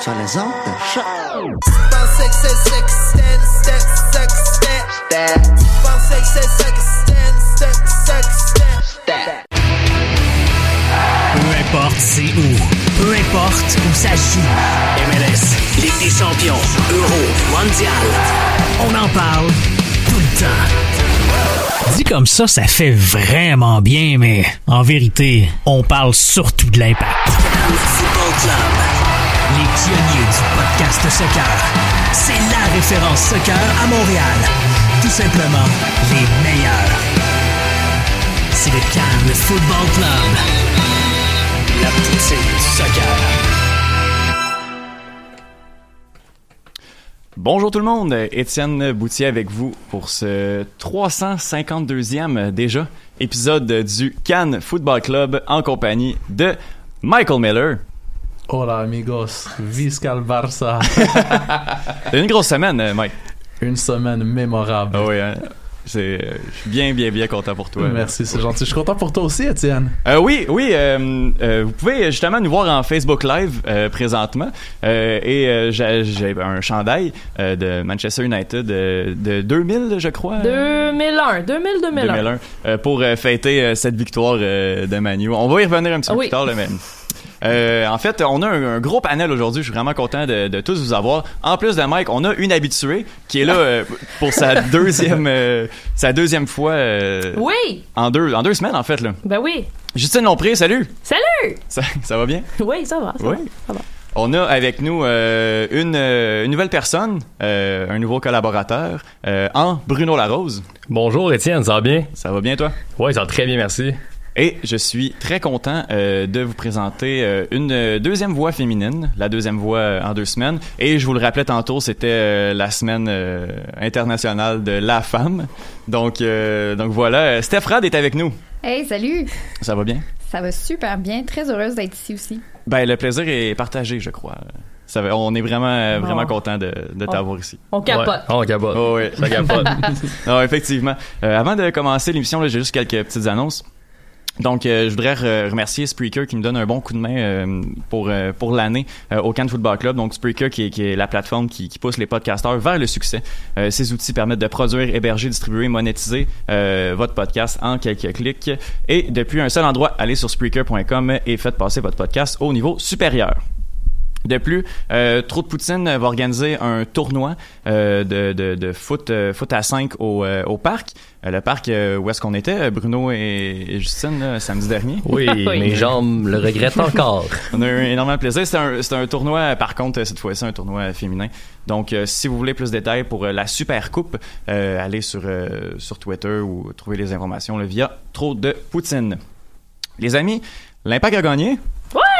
sur les ondes. Peu importe c'est où, peu importe où ça joue. MLS, Ligue champions, Euro, Mondial. On en parle tout le temps. Dit comme ça, ça fait vraiment bien, mais en vérité, on parle surtout de l'impact. Football Club. Les pionniers du podcast soccer. C'est la référence soccer à Montréal. Tout simplement les meilleurs. C'est le Cannes Football Club. La poutine du soccer. Bonjour tout le monde, Étienne Boutier avec vous pour ce 352e déjà épisode du Cannes Football Club en compagnie de Michael Miller. Hola amigos, visca el Barça. C'est une grosse semaine, euh, Mike. Une semaine mémorable. Ah oui, hein? C'est, euh, je suis bien, bien, bien content pour toi. Merci, c'est gentil. Je suis content pour toi aussi, Étienne. Euh, oui, oui. euh, euh, vous pouvez justement nous voir en Facebook Live euh, présentement. Euh, et euh, j'ai, j'ai un chandail euh, de Manchester United de 2000, je crois. 2001, 2000, 2001. 2001 euh, pour euh, fêter euh, cette victoire euh, de Manu. On va y revenir un petit Ah peu oui. plus tard, là, mais euh, en fait, on a un, un gros panel aujourd'hui. Je suis vraiment content de, de tous vous avoir. En plus de Mike, on a une habituée qui est là euh, pour sa deuxième euh, sa deuxième fois euh, Oui, en deux en deux semaines en fait là. ben oui. Justine Lompré, salut. Salut! Ça, ça va bien? Oui, ça va. Ça Oui. va, ça va. On a avec nous euh, une, euh, une nouvelle personne, euh, un nouveau collaborateur, euh, en Bruno Larose. Bonjour Étienne, ça va bien? Ça va bien toi? Oui, ça va très bien, merci. Et je suis très content euh, de vous présenter euh, une euh, deuxième voix féminine, la deuxième voix euh, en deux semaines. Et je vous le rappelais tantôt, c'était euh, la semaine euh, internationale de la femme. Donc, euh, donc voilà, Steph Rad est avec nous. Hey, salut! Ça va bien? Ça va super bien. Très heureuse d'être ici aussi. Ben, le plaisir est partagé, je crois. Ça va- on est vraiment, vraiment Bon. content de, de t'avoir ici. On capote. Ouais. Oh, on capote. Oh, oui. Ça capote. non, effectivement. Euh, avant de commencer l'émission, j'ai juste quelques petites annonces. Donc, euh, je voudrais re- remercier Spreaker qui nous donne un bon coup de main euh, pour euh, pour l'année euh, au Cannes Football Club. Donc, Spreaker qui est, la plateforme qui, qui pousse les podcasteurs vers le succès. Ces outils permettent de produire, héberger, distribuer, monétiser votre podcast en quelques clics. Et depuis un seul endroit, allez sur Spreaker.com et faites passer votre podcast au niveau supérieur. De plus, euh, Trop de Poutine va organiser un tournoi euh, de, de, de foot, euh, foot à 5 au, euh, au parc. Euh, le parc euh, où est-ce qu'on était, Bruno et, et Justine, là, samedi dernier? Oui, mes jambes le regrettent encore. On a eu énormément de plaisir. C'est un, tournoi, par contre, cette fois-ci, un tournoi féminin. Donc, euh, si vous voulez plus de détails pour euh, la Super Coupe, euh, allez sur, euh, sur Twitter ou trouver les informations là, via Trop de Poutine. Les amis, l'Impact a gagné.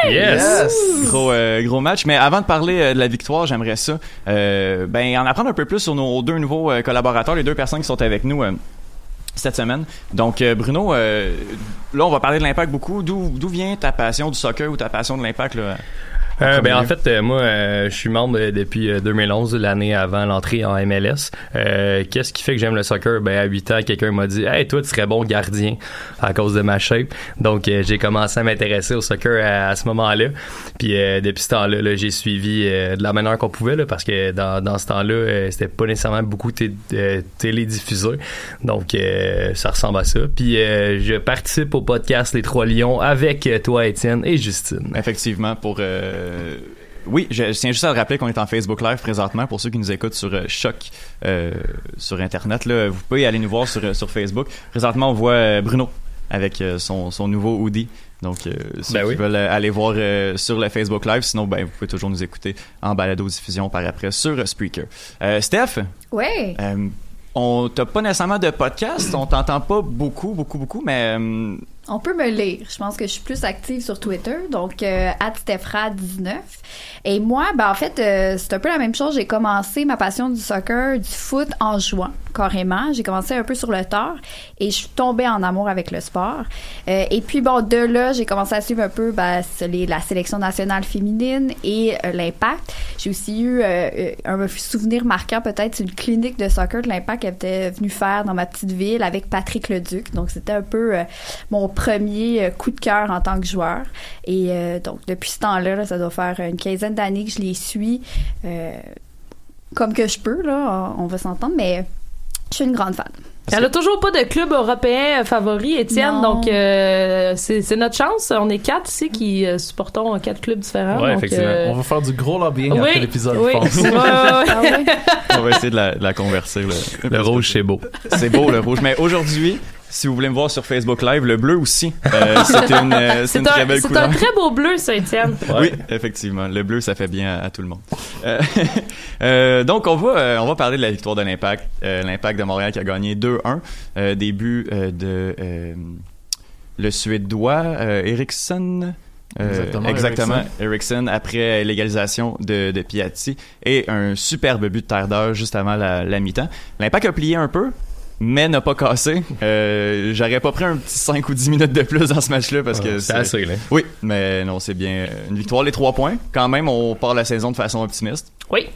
Yes! Gros, euh, gros match. Mais avant de parler euh, de la victoire, j'aimerais ça, euh, ben, en apprendre un peu plus sur nos deux nouveaux euh, collaborateurs, les deux personnes qui sont avec nous. euh, cette semaine. Donc, euh, Bruno, euh, là, on va parler de l'impact beaucoup. D'où d'où vient ta passion du soccer ou ta passion de l'impact? Euh, ben, en fait, euh, moi, euh, je suis membre euh, depuis euh, 2011, l'année avant l'entrée en MLS. Euh, Qu'est-ce qui fait que j'aime le soccer? Ben, à 8 ans, quelqu'un m'a dit « Hey, toi, tu serais bon gardien à cause de ma shape. » Donc, euh, j'ai commencé à m'intéresser au soccer à, à ce moment-là. Puis, euh, depuis ce temps-là, là, j'ai suivi euh, de la manière qu'on pouvait, là, parce que dans, dans ce temps-là, euh, c'était pas nécessairement beaucoup té euh, télédiffusé. Donc, euh, ça ressemble à ça. Puis, euh, je participe au podcast Les Trois Lions avec euh, toi, Étienne, et Justine. Effectivement, pour... euh, Oui, je, je tiens juste à le rappeler qu'on est en Facebook Live présentement pour ceux qui nous écoutent sur euh, Choc euh, sur Internet. Là, vous pouvez aller nous voir sur, euh, sur Facebook. Présentement, on voit euh, Bruno avec euh, son, son nouveau hoodie. Donc, euh, ceux Ben qui oui. veulent euh, aller voir euh, sur le Facebook Live, sinon, ben, vous pouvez toujours nous écouter en balado-diffusion par après sur euh, Spreaker. Euh, Steph, Ouais. euh, on t'a pas nécessairement de podcast, on t'entend pas beaucoup, beaucoup, beaucoup, mais euh, On peut me lire. Je pense que je suis plus active sur Twitter, donc euh, @stefra19. Et moi, ben en fait, euh, c'est un peu la même chose. J'ai commencé ma passion du soccer, du foot en jouant carrément. J'ai commencé un peu sur le tard et je suis tombée en amour avec le sport. Euh, et puis bon, de là, j'ai commencé à suivre un peu ben, les- la sélection nationale féminine et euh, l'impact. J'ai aussi eu euh, euh, un souvenir marquant peut-être, une clinique de soccer que l'impact était venu faire dans ma petite ville avec Patrick Leduc. Donc c'était un peu mon premier euh, coup de cœur en tant que joueur. Et euh, donc depuis ce temps-là, là, ça doit faire une quinzaine d'années que je les suis euh, comme que je peux là, on va s'entendre, mais je suis une grande fan. Elle a toujours pas de club européen favori, Étienne, Non. donc euh, c'est notre chance. On est quatre ici qui euh, supportons quatre clubs différents. Donc, effectivement. euh, On va faire du gros lobbying Oui, après l'épisode, oui. je pense. Ouais, ouais, ouais. Ouais? on va essayer de la, de la converser. là. Le rouge, c'est beau. C'est beau le rouge. Mais aujourd'hui, si vous voulez me voir sur Facebook Live, le bleu aussi. Euh, c'est une, euh, c'est C'est une très un, c'est très beau bleu, ça, Étienne. Oui, effectivement. Le bleu, ça fait bien à, à tout le monde. Euh, euh, donc, on va, euh, on va parler de la victoire de l'Impact. Euh, L'Impact de Montréal qui a gagné 2-1. Euh, début euh, de euh, le Suédois euh, Eriksson. Euh, Exactement, exactement, Eriksson après l'égalisation de, de Piatti et un superbe but de terre d'heure juste avant la, la mi-temps. L'Impact a plié un peu, mais n'a pas cassé. Euh, J'aurais pas pris un petit 5 ou 10 minutes de plus dans ce match-là parce que Ah, c'est assez, là. Oui, mais non, c'est bien euh, une victoire. Les trois points, quand même, on part la saison de façon optimiste. Oui.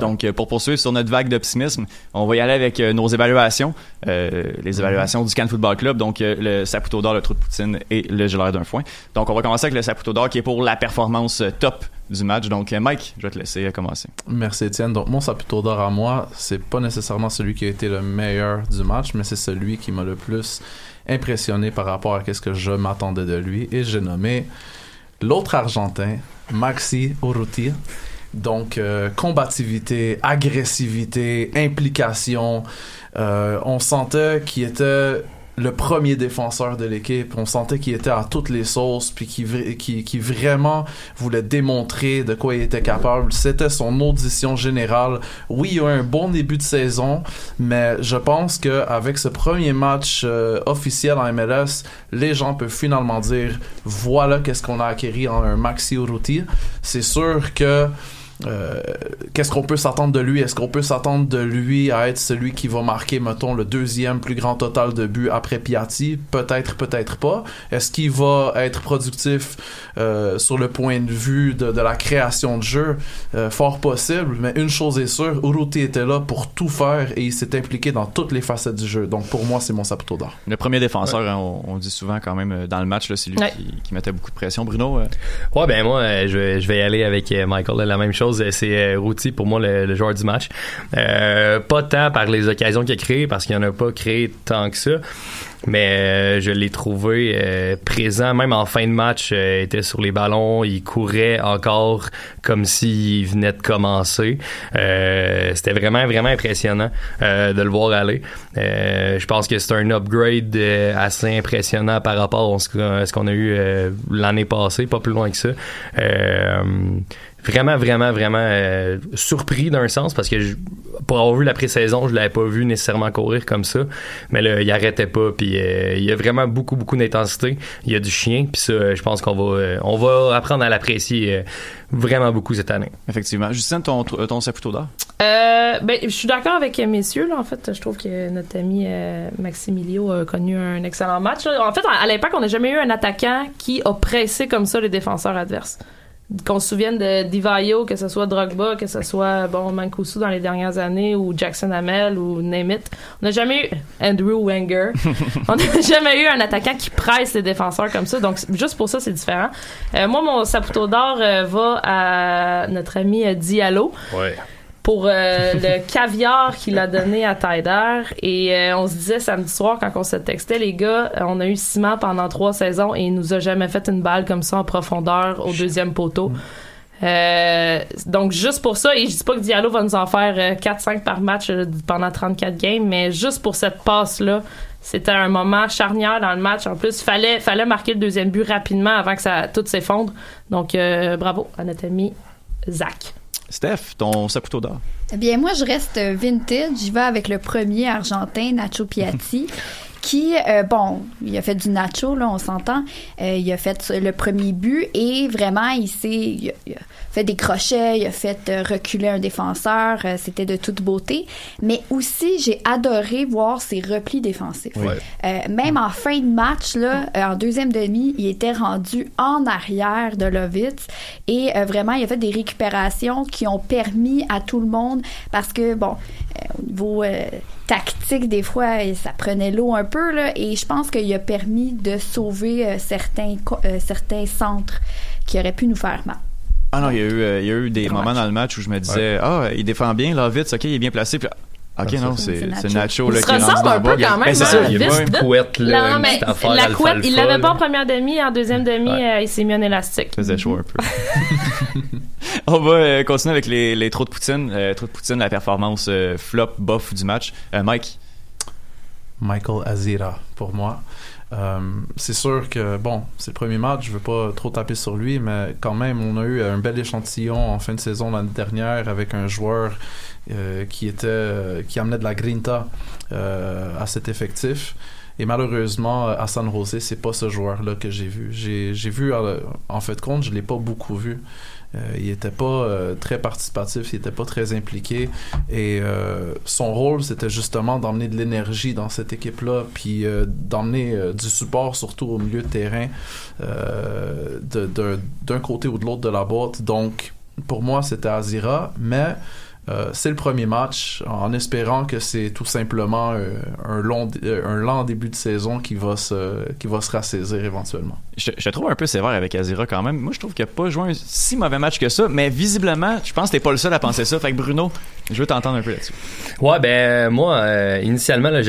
Donc, euh, pour poursuivre sur notre vague d'optimisme, on va y aller avec euh, nos évaluations, euh, les évaluations du Cannes Football Club, donc euh, le Saputo d'or, le trou de poutine et le geleur d'un foin. Donc, on va commencer avec le Saputo d'or qui est pour la performance euh, top du match. Donc, euh, Mike, je vais te laisser commencer. Merci Étienne. Donc mon saputo d'or à moi, c'est pas nécessairement celui qui a été le meilleur du match, mais c'est celui qui m'a le plus impressionné par rapport à ce que je m'attendais de lui. Et j'ai nommé l'autre Argentin, Maxi Urrutia. Donc euh, combativité, agressivité, implication. Euh, on sentait qu'il était le premier défenseur de l'équipe. On sentait qu'il était à toutes les sauces, puis qu'il vra- qu'il- qu'il vraiment voulait démontrer de quoi il était capable. C'était son audition générale. Oui, il a eu un bon début de saison, mais je pense que avec ce premier match euh, officiel en MLS, les gens peuvent finalement dire voilà qu'est-ce qu'on a acquis en un Maxi Urruti. C'est sûr que euh, qu'est-ce qu'on peut s'attendre de lui? Est-ce qu'on peut s'attendre de lui à être celui qui va marquer, mettons, le deuxième plus grand total de buts après Piatti? Peut-être, peut-être pas. Est-ce qu'il va être productif euh, sur le point de vue de, de la création de jeu? Euh, Fort possible, mais une chose est sûre, Uruti était là pour tout faire et il s'est impliqué dans toutes les facettes du jeu. Donc pour moi, c'est mon Saputo d'or. Le premier défenseur, hein, on, on dit souvent quand même dans le match, c'est lui Ouais. qui, qui mettait beaucoup de pression. Bruno, euh, Ouais, ben moi, je, vais- je vais y aller avec Michael. là, La même chose, euh, c'est euh, Routy pour moi le, joueur du match. Euh, pas tant par les occasions qu'il a créées, parce qu'il en a pas créé tant que ça. Mais je l'ai trouvé présent, même en fin de match, il était sur les ballons, il courait encore comme s'il venait de commencer. C'était vraiment, vraiment impressionnant de le voir aller. Je pense que c'est un upgrade assez impressionnant par rapport à ce qu'on a eu l'année passée, pas plus loin que ça. Euh, vraiment, vraiment, vraiment euh, surpris d'un sens parce que je- pour avoir vu la pré-saison, je l'avais pas vu nécessairement courir comme ça, mais là, il arrêtait pas. Puis euh, il y a vraiment beaucoup, beaucoup d'intensité. Il y a du chien, puis ça, je pense qu'on va, euh, on va apprendre à l'apprécier euh, vraiment beaucoup cette année. Effectivement. Justine, ton, ton Saputo d'or? Euh, ben, je suis d'accord avec messieurs. Là, en fait, je trouve que notre ami euh, Maximilio a connu un excellent match. là. En fait, à, à l'impact, on n'a jamais eu un attaquant qui a pressé comme ça les défenseurs adverses. Qu'on se souvienne de Divayo, que ce soit Drogba, que ce soit bon Mancuso dans les dernières années, ou Jackson Hamel, ou name it. On n'a jamais eu Andrew Wenger. on n'a jamais eu un attaquant qui presse les défenseurs comme ça. Donc, juste pour ça, c'est différent. Euh, moi, mon Saputo d'or euh, va à notre ami euh, Diallo Ouais. Pour euh, le caviar qu'il a donné à Tyder. Et euh, on se disait samedi soir, quand on se textait, les gars, euh, on a eu Ciment pendant trois saisons et il nous a jamais fait une balle comme ça en profondeur au deuxième poteau. Euh, donc juste pour ça, et je dis pas que Diallo va nous en faire euh, 4-5 par match pendant 34 games, mais juste pour cette passe-là, c'était un moment charnière dans le match. En plus, fallait fallait marquer le deuxième but rapidement avant que ça tout s'effondre. Donc euh, bravo à notre ami Zach. Steph, ton Saputo d'or Eh bien, moi, je reste vintage. J'y vais avec le premier argentin, Nacho Piatti. Qui, euh, bon, il a fait du nacho, là, on s'entend. Euh, il a fait le premier but et vraiment, il s'est il a- il a fait des crochets, il a fait euh, reculer un défenseur. euh, C'était de toute beauté. Mais aussi, j'ai adoré voir ses replis défensifs. Ouais. Euh, même en fin de match, là, en deuxième demi, il était rendu en arrière de Lovitz et euh, vraiment, il a fait des récupérations qui ont permis à tout le monde parce que, bon, euh, au niveau tactique, des fois, ça prenait l'eau un peu, là, et je pense qu'il a permis de sauver certains, certains centres qui auraient pu nous faire mal. Ah non, il y a eu, euh, il y a eu des moments dans le match où je me disais, ah, il défend bien, là, vite, ok, il est bien placé. Puis, ah, ok, non, ça, c'est Nacho. Nacho Il là, se qui est rendu ressemble dans un le peu bas. quand même, Ben, hein, ça. Il y a une couette, là, Non, mais la couette, il l'avait pas en première demi, en deuxième demi, Ouais. euh, il s'est mis en élastique. faisait chaud un peu. On va euh, continuer avec les, les trous de poutine. Euh, trous de poutine, la performance euh, flop, bof du match. Euh, Mike, Michael Azira pour moi. Euh, c'est sûr que bon, c'est le premier match, je veux pas trop taper sur lui, mais quand même, on a eu un bel échantillon en fin de saison l'année dernière avec un joueur euh, qui était qui amenait de la grinta euh, à cet effectif. Et malheureusement, à San Jose, c'est pas ce joueur-là que j'ai vu. J'ai vu, en fait, compte, je l'ai pas beaucoup vu. Euh, il était pas euh, très participatif, il était pas très impliqué et euh, son rôle c'était justement d'emmener de l'énergie dans cette équipe-là, puis d'emmener du support surtout au milieu de terrain d'un côté ou de l'autre de la boîte. Donc pour moi c'était Azira, mais euh, c'est le premier match en espérant que c'est tout simplement euh, un long euh, un lent début de saison qui va se qui va se rassaisir éventuellement. je, je te trouve un peu sévère avec Azira quand même. Moi, je trouve qu'il n'a pas joué un si mauvais match que ça, mais visiblement, je pense que t'es pas le seul à penser ça. Fait que Bruno, je veux t'entendre un peu là-dessus. Ouais, ben moi, euh, initialement, là,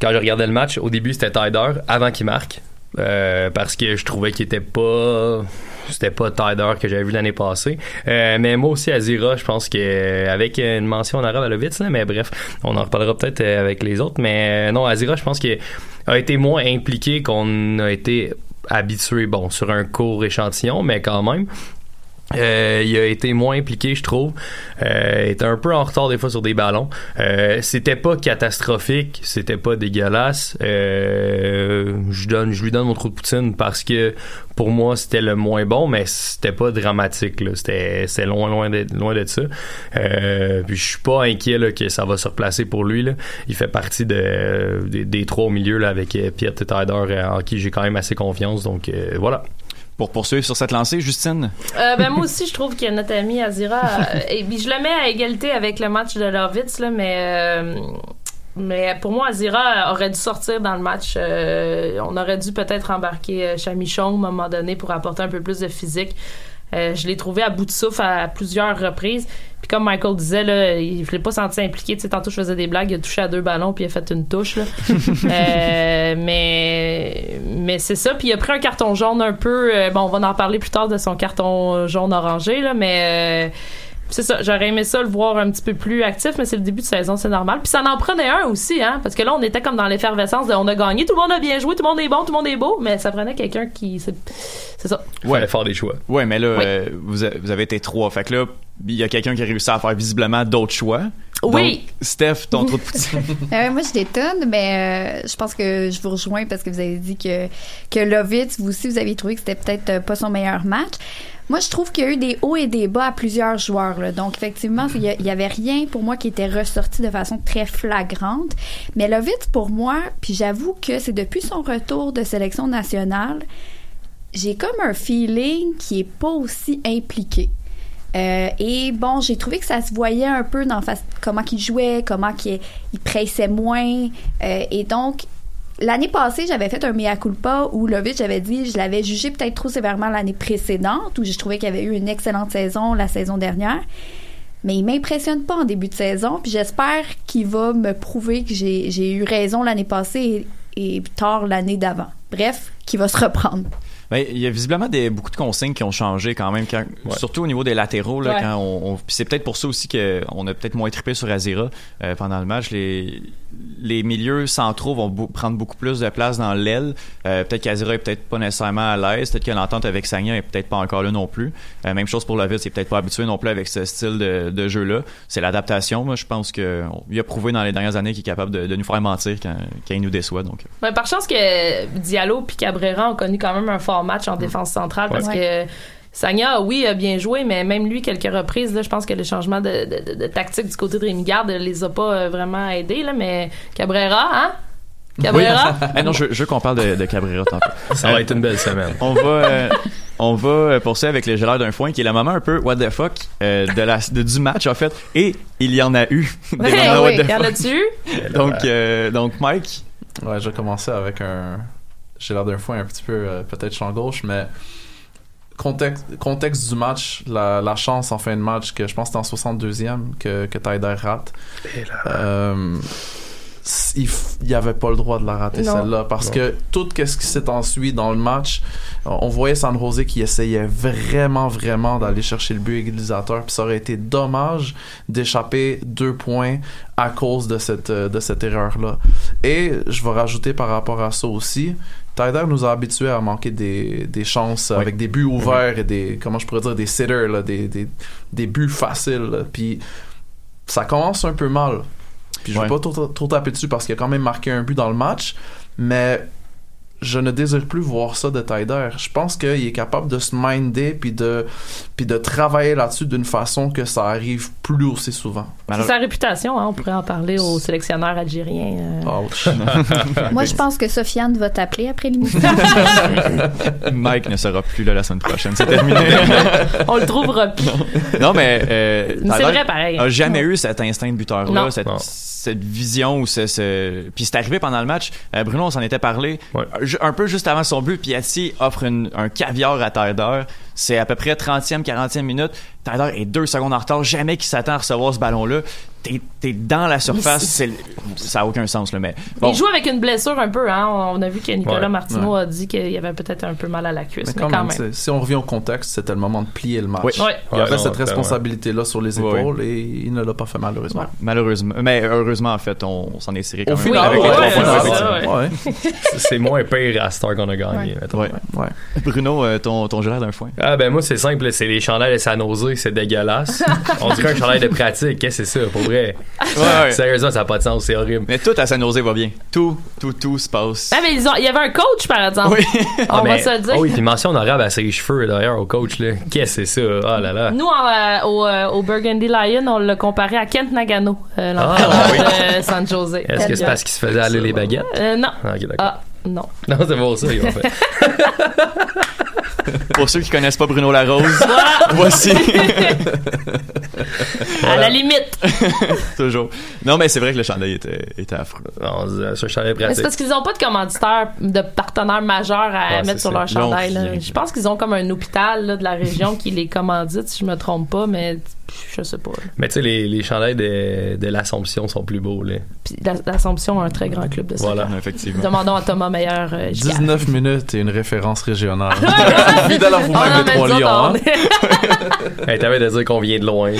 quand je regardais le match, au début, c'était Tyder avant qu'il marque. euh, parce que je trouvais qu'il était pas c'était pas Tyder que j'avais vu l'année passée. Euh, mais moi aussi Azira je pense que euh, avec une mention en arabe à Lovitz mais bref on en reparlera peut-être euh, avec les autres. Mais euh, non Azira je pense qu'il a été moins impliqué qu'on a été habitué bon sur un court échantillon mais quand même Euh, il a été moins impliqué, je trouve. Euh, il était un peu en retard des fois sur des ballons. Euh, c'était pas catastrophique, c'était pas dégueulasse. Euh, je donne, je lui donne mon trou de poutine parce que pour moi c'était le moins bon, mais c'était pas dramatique. C'était, c'est loin, loin de, loin de ça. Euh, puis je suis pas inquiet là, que ça va se replacer pour lui. Là. Il fait partie de, des, trois au milieu là, avec et Tyler, euh, en qui j'ai quand même assez confiance. Donc voilà. Pour poursuivre sur cette lancée, Justine? Euh, ben moi aussi, je trouve que notre ami Azira, euh, et puis je le mets à égalité avec le match de Lovitz, là, mais euh, mais pour moi, Azira aurait dû sortir dans le match. On aurait dû peut-être embarquer Chamichon à un moment donné pour apporter un peu plus de physique. Euh, je l'ai trouvé à bout de souffle à plusieurs reprises. Puis comme Michael disait, là, il, je l'ai pas senti impliqué. Tu sais, tantôt je faisais des blagues, il a touché à deux ballons puis il a fait une touche. Là. Euh, mais mais c'est ça. Puis il a pris un carton jaune un peu. euh, bon, on va en parler plus tard de son carton jaune orangé là, mais. C'est ça, j'aurais aimé ça le voir un petit peu plus actif, mais c'est le début de saison, c'est normal. Puis ça en prenait un aussi, hein, parce que là, on était comme dans l'effervescence de on a gagné, tout le monde a bien joué, tout le monde est bon, tout le monde est beau, mais ça prenait quelqu'un qui. C'est ça. Ouais. faire des choix. Ouais, mais là, Oui. euh, vous, a- vous avez été trois. Fait que là, il y a quelqu'un qui a réussi à faire visiblement d'autres choix. Oui. Donc, Steph, ton trou de poutine. Euh, moi, je détonne, mais euh, je pense que je vous rejoins parce que vous avez dit que, que Lovitz, vous aussi, vous avez trouvé que c'était peut-être euh, pas son meilleur match. Moi, je trouve qu'il y a eu des hauts et des bas à plusieurs joueurs. là. Donc, effectivement, il y, y avait rien pour moi qui était ressorti de façon très flagrante. Mais Lovitz, pour moi, puis j'avoue que c'est depuis son retour de sélection nationale, j'ai comme un feeling qui est pas aussi impliqué. Euh, et bon, j'ai trouvé que ça se voyait un peu dans comment qu'il jouait, comment qu'il il pressait moins. Euh, et donc, l'année passée, j'avais fait un mea culpa où Lovitch avait dit je l'avais jugé peut-être trop sévèrement l'année précédente, où je trouvais qu'il avait eu une excellente saison la saison dernière. Mais il m'impressionne pas en début de saison, puis j'espère qu'il va me prouver que j'ai j'ai eu raison l'année passée et, et tard l'année d'avant. Bref, qu'il va se reprendre. Ben, il y a visiblement des, beaucoup de consignes qui ont changé quand même, quand- surtout au niveau des latéraux. Là, Ouais. quand on, on- c'est peut-être pour ça aussi qu'on a peut-être moins trippé sur Azira euh, pendant le match. Les, les milieux centraux vont prendre beaucoup plus de place dans l'aile. Euh, peut-être qu'Azira est peut-être pas nécessairement à l'aise. Peut-être que l'entente avec Sagna est peut-être pas encore là non plus. Euh, même chose pour Lovitz, il est peut-être pas habitué non plus avec ce style de, de jeu-là. C'est l'adaptation. Moi, je pense qu'il a prouvé dans les dernières années qu'il est capable de, de nous faire mentir quand, quand il nous déçoit. Donc, Ouais, par chance que Diallo puis Cabrera ont connu quand même un fort match en défense centrale parce Ouais. que Sagna, oui, a bien joué, mais même lui, quelques reprises, là, je pense que le changement de, de- de- de tactique du côté de Rémi Garde les a pas euh, vraiment aidés, là, mais Cabrera, hein? Cabrera? Ah non, je, je veux qu'on parle de, de Cabrera tantôt. Ça va être une belle semaine. On va, euh, on va euh, poursuivre avec le gelard d'un foin, qui est le moment un peu what the fuck euh, de la, de- du match, en fait. Et il y en a eu. des moments what oui, the y en fuck. a-tu? Donc, euh, donc, Mike? Ouais, je vais commencer avec un. L'air d'un foin un petit peu, euh, peut-être champ gauche, mais. Contexte, contexte du match, la, la chance en fin de match, que je pense que c'était en 62e que, que Taider rate. Euh, il il avait pas le droit de la rater celle-là parce Non. que tout ce qui s'est ensuite dans le match on voyait San Jose qui essayait vraiment vraiment d'aller chercher le but égalisateur puis ça aurait été dommage d'échapper deux points à cause de cette euh, de cette erreur là et je vais rajouter par rapport à ça aussi Tyler nous a habitués à manquer des, des chances Oui. avec des buts ouverts et des comment je pourrais dire des sitters là, des, des, des buts faciles là. puis ça commence un peu mal puis je Ouais. vais pas trop, trop taper dessus parce qu'il a quand même marqué un but dans le match, mais je ne désire plus voir ça de Tyder. Je pense qu'il est capable de se minder puis de, puis de travailler là-dessus d'une façon que ça arrive plus aussi souvent. C'est sa réputation, hein, on pourrait en parler au sélectionneur algérien. euh. Ouch. Moi, je pense que Sofiane va t'appeler après l'émission. Mike ne sera plus là la semaine prochaine. C'est terminé. On le trouvera plus. non, mais. euh, Mais c'est vrai, pareil. A jamais eu cet instinct de buteur-là, cette. Cette vision ou ce, ce- Puis c'est arrivé pendant le match. Euh, Bruno, on s'en était parlé. Ju- Un peu juste avant son but, Piatti offre une- un caviar à Tyler. C'est à peu près 30e, 40e minute. Tyler est deux secondes en retard. Jamais qu'il s'attend à recevoir ce ballon-là. T'es t'es dans la surface, c'est ça a aucun sens là, mais bon. Il joue avec une blessure un peu, hein. On a vu que Nicolas Ouais. Martineau Ouais. a dit qu'il avait peut-être un peu mal à la cuisse, Mais mais quand, même, si on revient au contexte, c'était le moment de plier le match. Oui. Ouais. Il avait non, cette responsabilité-là sur les Ouais. épaules et il ne l'a pas fait malheureusement. Malheureusement, mais heureusement en fait, on, on s'en est tiré quand Au même final, avec les ouais, trois ouais, points. c'est moins pire à Star qu'on a gagné. Ouais. mettons. Ouais. Bruno, euh, ton, ton d'un foin. Ah ben moi c'est simple, c'est les chandails de San Jose, c'est dégueulasse. On dirait un chandail de pratique, qu'est-ce que c'est ça? Pour vrai? ouais. Sérieusement, ça n'a pas de sens, c'est horrible. Mais tout à San Jose va bien. Tout, tout, tout se passe. Ah, mais ils ont- il y avait un coach, par exemple. Oui. On Ah, va mais- se le dire. Ah oui, puis mention honorable à ses cheveux d'ailleurs au coach là. Qu'est-ce que c'est ça? Ah là là. Nous, en, euh, au, euh, au Burgundy Lion, on l'a comparé à Kent Nagano, euh, Ah, oui. de San Jose. Est-ce que c'est parce qu'il se faisait aller les baguettes? Euh, non. Ah, d'accord. Ah, non. Non, c'est pour ça, ils ont fait. Pour ceux qui connaissent pas Bruno Larose, voici. À la limite. Toujours. Non, mais c'est vrai que le chandail était, était affreux. Non, c'est un chandail Mais C'est parce qu'ils n'ont pas de commanditaire, de partenaire majeur à Ouais, mettre sur ça. leur ont chandail. là. Je pense qu'ils ont comme un hôpital là, de la région qui les commandite, si je me trompe pas, mais je sais pas. là. Mais tu sais, les, les chandails de, de l'Assomption sont plus beaux, là. Puis la- l'Assomption a un très grand club de ça. Voilà. Effectivement. Demandons à Thomas Meyer. euh, Gigard. 19 minutes et une référence régionale. Ah, Fidèle à vous-même, non, les mais trois nous autres, lions. on hein. est- Hey, T'avais de dire qu'on vient de loin. là.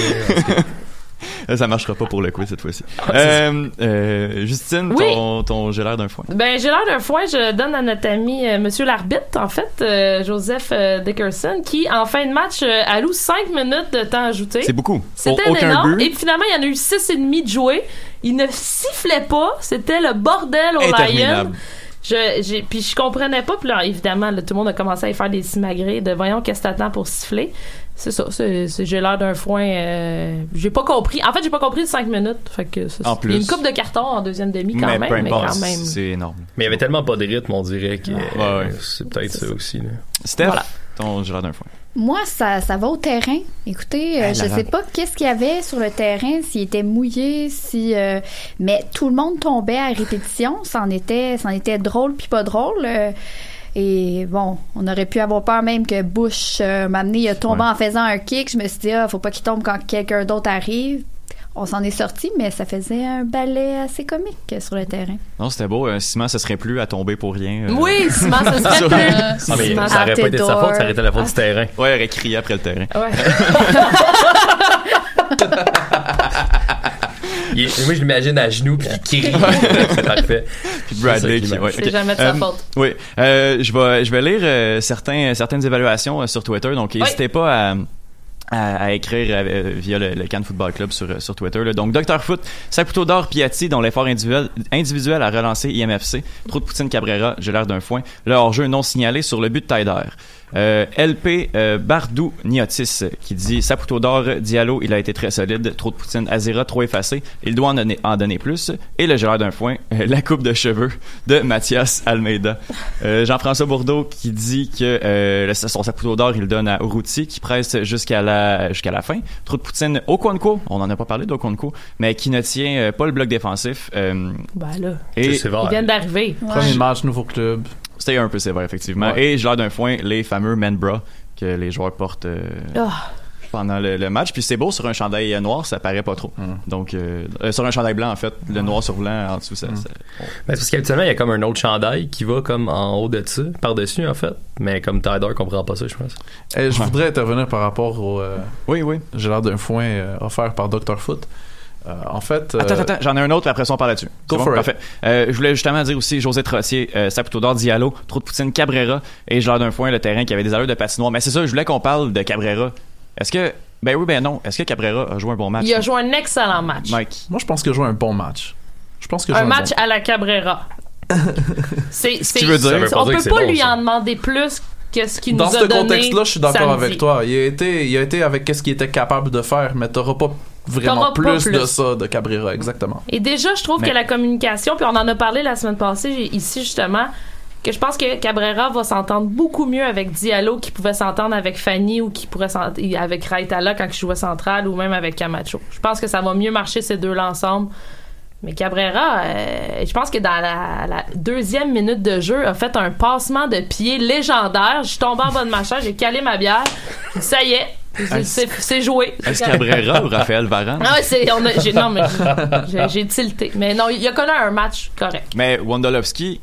Euh, Ça marchera pas pour le quiz cette fois-ci. Ah, Euh, euh, Justine, Oui. ton, ton j'ai l'air d'un foin. Ben, j'ai l'air d'un foin. Je donne à notre ami euh, Monsieur l'arbitre, en fait, euh, Joseph euh, Dickerson, qui, en fin de match, euh, alloue 5 minutes de temps ajouté. C'est beaucoup. C'était Pour aucun énorme. but. Et puis finalement, il y en a eu 6 et demi de jouer. Il ne sifflait pas. C'était le bordel au Lion. Je, j'ai, puis je comprenais pas. Puis là, évidemment, là, tout le monde a commencé à y faire des simagrées de voyons qu'est-ce que t'attends pour siffler? C'est ça. C'est, c'est- j'ai l'air d'un foin. euh, j'ai pas compris. En fait, j'ai pas compris de 5 minutes. Fait que ça, En c'est- Il y a une plus. coupe de carton en deuxième demi quand mais même. peu mais importe, quand même. c'est énorme. Mais il y avait tellement pas de rythme, on dirait que Ouais, ouais. c'est peut-être ça aussi. Là. Steph, Voilà. ton j'ai l'air d'un foin. Moi, ça, ça va au terrain. Écoutez, euh, je sais pas qu'est-ce qu'il y avait sur le terrain, s'il était mouillé, si, euh, mais tout le monde tombait à répétition. C'en était, c'en était drôle puis pas drôle. Et bon, on aurait pu avoir peur même que Bush euh, m'a amené, il a tombé Ouais. en faisant un kick. Je me suis dit, ah, faut pas qu'il tombe quand quelqu'un d'autre arrive. On s'en est sorti, mais ça faisait un ballet assez comique sur le terrain. Non, c'était beau. Euh, Simon, ça serait plus à tomber pour rien. euh. Oui, Simon, ça serait plus. Ah, mais Simon, ça aurait pas été de sa faute, ça aurait été la faute du terrain. Ouais, il aurait crié après le terrain. Ouais. Il est- moi, je l'imagine à genoux puis il crie. c'est parfait. Puis Bradley qui. qui ouais, C'est jamais de sa Euh, faute. Oui, euh, je vais je vais lire euh, certains certaines évaluations euh, sur Twitter. Donc n'hésitez pas à à, à écrire euh, via le, le Cannes Football Club sur, euh, sur Twitter. là. Donc, Dr Foot, Saputo d'or Piatti, dont l'effort individuel, individuel a relancé IMFC. Trop de Poutine Cabrera, j'ai l'air d'un foin. Le hors-jeu non signalé sur le but de Taider. Euh, LP euh, Bardou Niotis euh, qui dit Saputo d'or Diallo, il a été très solide. Trop de Poutine Azira, trop effacé. Il doit en donner, en donner plus. Et le l'air d'un foin, euh, la coupe de cheveux de Mathias Almeida. Euh, Jean-François Bourdeau qui dit que euh, le- son Saputo d'or, il le donne à Urruti qui presse jusqu'à la, jusqu'à la fin. Trop de Poutine Okonko, on n'en a pas parlé d'Okonko, mais qui ne tient euh, pas le bloc défensif. Euh, Ben là, et ils viennent d'arriver. Premier match, nouveau club. C'était un peu sévère, effectivement. Ouais. Et j'ai l'air d'un foin, les fameux men bra que les joueurs portent euh, Ah. pendant le, le match. Puis c'est beau sur un chandail noir, ça paraît pas trop. Donc, euh, euh, sur un chandail blanc, en fait, le noir sur blanc en dessous, ça. ça- bon. Mais c'est parce qu'habituellement, il y a comme un autre chandail qui va comme en haut de ça, par-dessus, en fait. Mais comme Tyler comprend pas ça, je pense. Eh, je voudrais intervenir par rapport au. euh, Oui, oui. J'ai l'air d'un foin euh, offert par Dr. Foot. Euh, en fait. euh, Attends, attends, j'en ai un autre, après ça, on parle là-dessus. Go bon? for it. Parfait. Euh, je voulais justement dire aussi José Trottier, euh, Saputo d'or Diallo, trop de Poutine Cabrera, et j'ai l'air d'un foin, le terrain qui avait des allures de patinoire. Mais c'est ça, je voulais qu'on parle de Cabrera. Est-ce que. Ben oui, ben non. Est-ce que Cabrera a joué un bon match? Il a joué un excellent match. Mike. Moi, je pense qu'il a joué un bon match. Je pense que Un match à la Cabrera. c'est, c'est, tu veux dire? Ça veut pas on peut pas bon, lui ça. en demander plus que ce qu'il Dans nous a ce contexte-là, je suis d'accord avec toi. Il a été, il a été avec qu'est-ce qu'il était capable de faire, mais t'auras pas vraiment plus, de ça de Cabrera, exactement. Et déjà, je trouve Mais- que la communication, puis on en a parlé la semaine passée ici justement, que je pense que Cabrera va s'entendre beaucoup mieux avec Diallo qui pouvait s'entendre avec Fanny ou qui pourrait s'entendre avec Raitala quand il jouait central ou même avec Camacho. Je pense que ça va mieux marcher ces deux-là ensemble. Mais Cabrera, euh, je pense que dans la, la deuxième minute de jeu, a fait un passement de pied légendaire. Je suis tombé en bas de ma chaise, j'ai calé ma bière. Ça y est, C'est- joué. Est-ce Cabrera ou Raphaël Varane? Ah ouais, on a, non, mais j'ai, tilté. Mais non, il a connu un match correct. Mais Wondolowski,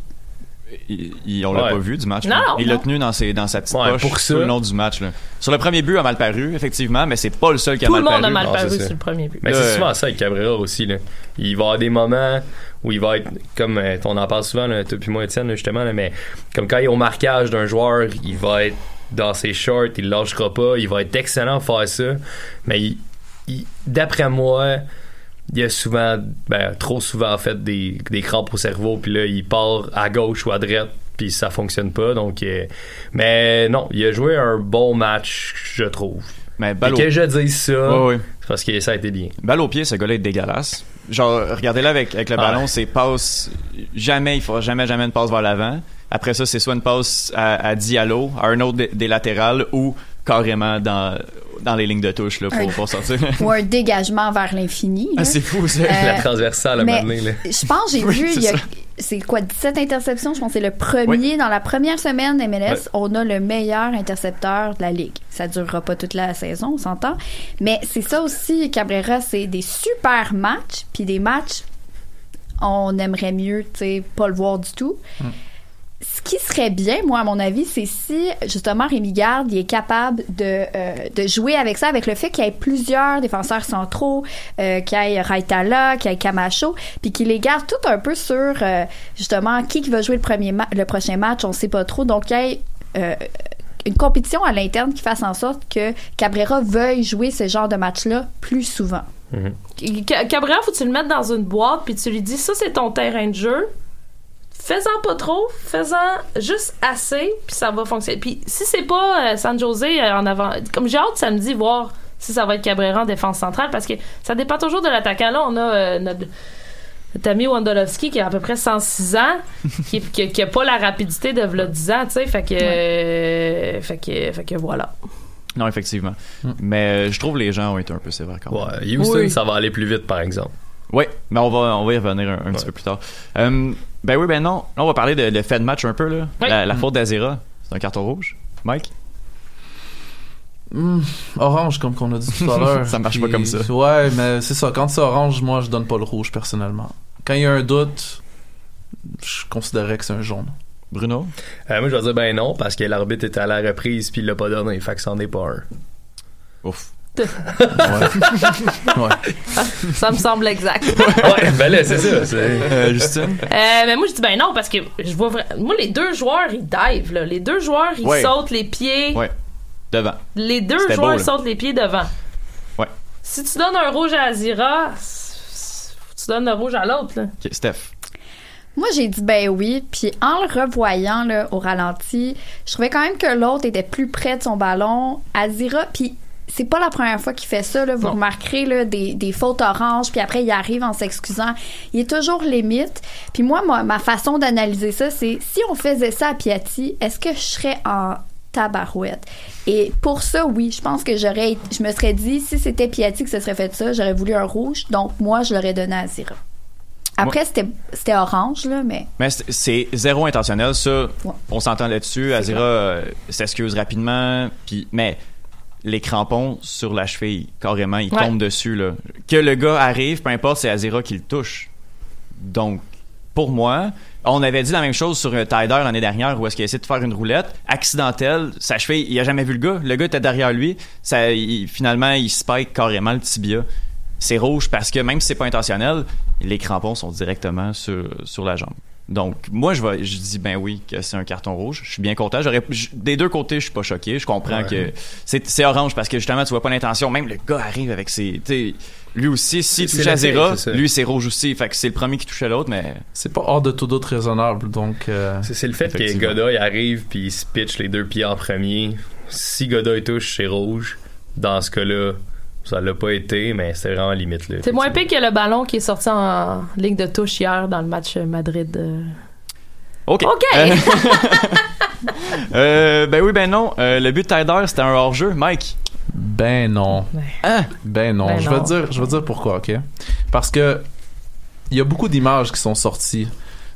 il, il- on l'a Ouais. pas vu du match. Non, non, il l'a tenu dans, ses, dans sa petite Ouais, poche pour tout le long du match. Là. Sur le premier but, a mal paru, effectivement, mais c'est pas le seul qui a Tout mal le monde paru. a mal paru sur le premier but. Mais c'est souvent ça avec Cabrera aussi. Là. Il va y avoir des moments où il va être, comme euh, on en parle souvent, là, toi puis moi, Étienne, justement, là, mais comme quand il est au marquage d'un joueur, il va être dans ses shorts, il lâchera pas, il va être excellent pour faire ça. Mais d'après moi, il y a souvent, ben, trop souvent, en fait, des, des crampes au cerveau, puis là, il part à gauche ou à droite, puis ça fonctionne pas. Donc, euh, mais non, il a joué un bon match, je trouve. Mais Et balle que je dise ça, Ouais, ouais. c'est parce que ça a été bien. Balle au pied, ce gars-là est dégueulasse. Genre, regardez-le avec, avec le Ah. ballon, c'est passe. Jamais, il fera jamais, jamais une passe vers l'avant. Après ça, c'est soit une passe à, à Diallo, à un autre des, des latérales ou carrément dans, dans les lignes de touche là, pour, Un- pour sortir. Ou un dégagement vers l'infini. Ah, c'est fou, ça. Euh, La transversale à là. Je pense, j'ai Oui, vu, c'est il y a- ça. c'est quoi, 17 interceptions? Je pense que c'est le premier. Dans la première semaine MLS, on a le meilleur intercepteur de la Ligue. Ça durera pas toute la saison, on s'entend. Mais c'est ça aussi, Cabrera, c'est des super matchs, puis des matchs, on aimerait mieux, tu sais, pas le voir du tout. Ce qui serait bien, moi, à mon avis, c'est si, justement, Rémi Garde, il est capable de, euh, jouer avec ça, avec le fait qu'il y ait plusieurs défenseurs centraux, euh, qu'il y ait Raitala, qu'il y ait Camacho, puis qu'il les garde tout un peu sur, euh, justement, qui va jouer le, prochain match, on sait pas trop. Donc, qu'il y ait une compétition à l'interne qui fasse en sorte que Cabrera veuille jouer ce genre de match-là plus souvent. Ca- Cabrera, faut que tu le mettes dans une boîte, puis tu lui dis ça, c'est ton terrain de jeu. Fais-en pas trop, fais-en juste assez, puis ça va fonctionner. Puis si c'est pas euh, San José euh, en avant, comme j'ai hâte samedi voir si ça va être Cabrera en défense centrale, parce que ça dépend toujours de l'attaquant. Là, on a euh, notre, notre ami Wondolowski qui a à peu près 106 ans, qui, qui, qui a pas la rapidité de v'là 10 ans, tu sais, fait que, euh, fait que, fait que voilà. Non, effectivement. Mais euh, je trouve les gens ont été un peu sévères quand même. Ouais, Houston, Oui. ça va aller plus vite, par exemple. Oui, mais on va, on va y revenir un, un petit peu plus tard. Euh, ben oui, ben non. Là, on va parler de, de fait de match un peu. Là. Oui. La, la faute d'Azira, c'est un carton rouge. Mike? Hmm, orange, comme qu'on a dit tout à l'heure. Ça marche pas comme ça. Ouais, mais c'est ça. Quand c'est orange, moi, je donne pas le rouge, personnellement. Quand il y a un doute, je considérais que c'est un jaune. Bruno? Euh, moi, je vais dire ben non, parce que l'arbitre était à la reprise, puis il l'a pas donné. Fait que c'en est pas un. Ouf. Ça me semble exact. ouais, ben là, c'est ça. c'est- Euh, Justine? Euh, mais moi, je dis ben non, parce que je vois vra- Moi, les deux joueurs, ils dive, là. Les deux joueurs, ils Ouais. sautent les pieds. Ouais. Devant. Les deux joueurs beau, là. sautent les pieds devant. Ouais. Si tu donnes un rouge à Azira, tu donnes le rouge à l'autre, là. Ok, Steph. Moi, j'ai dit ben oui, puis en le revoyant là, au ralenti, je trouvais quand même que l'autre était plus près de son ballon. Azira, puis c'est pas la première fois qu'il fait ça. Là. Vous remarquerez là, des, des fautes oranges, puis après, il arrive en s'excusant. Il est toujours limite. Puis moi, ma, ma façon d'analyser ça, c'est si on faisait ça à Piatti, est-ce que je serais en tabarouette? Et pour ça, oui, je pense que j'aurais, je me serais dit, si c'était Piatti que se serait fait ça, j'aurais voulu un rouge. Donc, moi, je l'aurais donné à Azira. Après, c'était, orange, là, mais... Mais c'est- c'est zéro intentionnel, ça. Ouais. On s'entend là-dessus. Azira euh, s'excuse rapidement. Puis, mais les crampons sur la cheville, carrément, ils Ouais. tombent dessus. Là. Que le gars arrive, peu importe, c'est Azira qui le touche. Donc, pour moi, on avait dit la même chose sur un Tyder l'année dernière où est-ce qu'il a essayé de faire une roulette accidentelle. Sa cheville, il a jamais vu le gars. Le gars était derrière lui. Ça, il- finalement, il spike carrément le tibia. C'est rouge parce que même si c'est pas intentionnel, les crampons sont directement sur, sur la jambe. Donc, moi, je, vais, je dis ben oui que c'est un carton rouge. Je suis bien content. J'aurais, je- des deux côtés, je suis pas choqué. Je comprends Ouais. que c'est, c'est orange parce que justement, tu vois pas l'intention. Même le gars arrive avec ses. Lui aussi, s'il touche à Zera, lui, c'est rouge aussi. Fait que c'est le premier qui touchait l'autre, mais. C'est pas hors de tout doute raisonnable, donc... euh, C'est c'est le fait que Effectivement. Godoy arrive puis il se pitch les deux pieds en premier. Si Godoy touche, c'est rouge. Dans ce cas-là, ça l'a pas été, mais c'est vraiment limite. là. C'est moins pire que le ballon qui est sorti en ligne de touche hier dans le match Madrid. euh. OK. OK! Euh, euh, ben oui, ben non. Euh, le but de Tyder, c'était un hors-jeu. Mike? Ben non. Hein? Ben non. Ben je vais te dire, je vais te dire pourquoi, ok? Parce que il y a beaucoup d'images qui sont sorties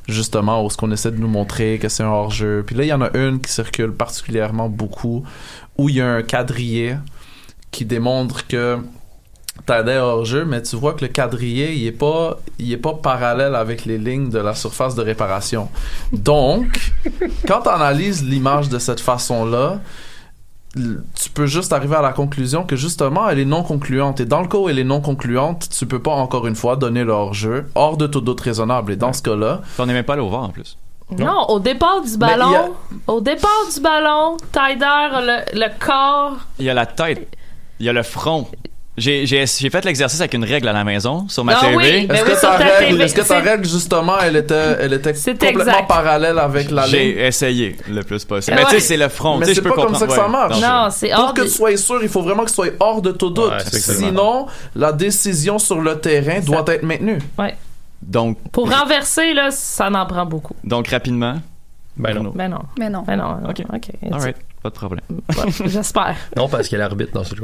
justement où ce qu'on essaie de nous montrer que c'est un hors-jeu. Puis là, il y en a une qui circule particulièrement beaucoup où il y a un quadrillé qui démontre que t'as hors jeu, mais tu vois que le quadrillé, il est pas, il est pas parallèle avec les lignes de la surface de réparation. Donc, quand tu analyses l'image de cette façon-là, tu peux juste arriver à la conclusion que justement elle est non concluante. Et dans le cas où elle est non concluante tu peux pas encore une fois donner le hors-jeu hors de tout doute raisonnable. Et dans ce cas-là on n'est même pas allé au VAR en plus. Non, au départ du ballon, a- au départ du ballon, Tyder, le, le corps. il y a la tête il y a le front j'ai j'ai j'ai fait l'exercice avec une règle à la maison sur ma Ah TV oui, ben est-ce oui, que sur ta ta règle TV, est-ce que ta c'est- règle justement elle était elle était C'est complètement exact. parallèle avec la ligne? j'ai essayé le plus possible Ouais. mais tu sais c'est le front Mais tu sais c'est je peux pas comme ça que ça Ouais. marche. Non, c'est Pour hors que de- tu sois sûr, il faut vraiment que ce soit hors de tout doute. Ouais, c'est exactement. Sinon, la décision sur le terrain doit être maintenue. Ouais. donc Pour renverser, là, ça en prend beaucoup. donc rapidement Ben non. Bruno. Ben non. Mais non. Ben non. Ok. OK. alright pas de problème Ouais, J'espère. Non, parce qu'il y a l'arbitre dans ce jeu.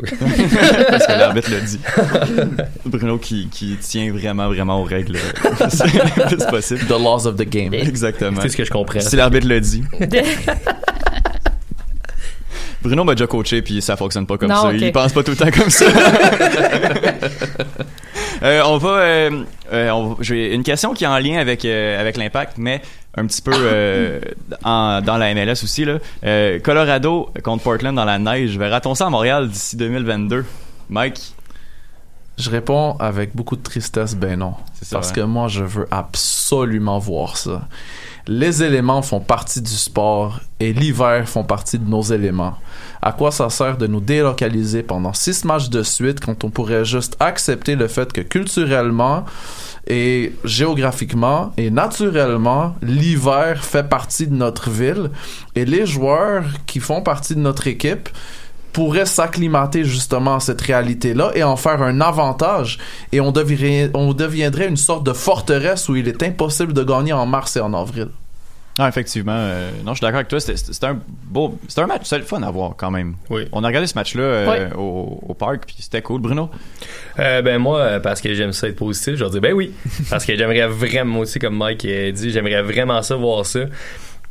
parce que l'arbitre l'a dit Bruno qui, qui tient vraiment vraiment aux règles euh, c'est le plus possible The laws of the game. exactement C'est ce que je comprends. si l'arbitre le dit Bruno m'a déjà coaché puis ça fonctionne pas comme Non, ça. ok. Il pense pas tout le temps comme ça. Euh, on va, euh, euh, j'ai une question qui est en lien avec euh, avec l'impact, mais un petit peu euh, en- dans la MLS aussi là. Euh, Colorado contre Portland dans la neige. Verra-t-on ça à Montréal d'ici 2022, Mike? Je réponds avec beaucoup de tristesse, ben non. ça, Parce hein. que moi, je veux absolument voir ça. Les éléments font partie du sport et l'hiver font partie de nos éléments. À quoi ça sert de nous délocaliser pendant six matchs de suite quand on pourrait juste accepter le fait que culturellement et géographiquement et naturellement, l'hiver fait partie de notre ville et les joueurs qui font partie de notre équipe pourraient s'acclimater justement à cette réalité-là et en faire un avantage et on deviendrait, on deviendrait une sorte de forteresse où il est impossible de gagner en mars et en avril. Ah, effectivement. euh, non, je suis d'accord avec toi. C'était un beau, c'était un match, c'était le fun à voir quand même. Oui. On a regardé ce match-là euh, Oui. au, au parc, puis c'était cool, Bruno? Euh, ben moi, parce que j'aime ça être positif, je vais dire ben oui. Parce que j'aimerais vraiment aussi, comme Mike a dit, j'aimerais vraiment ça voir ça.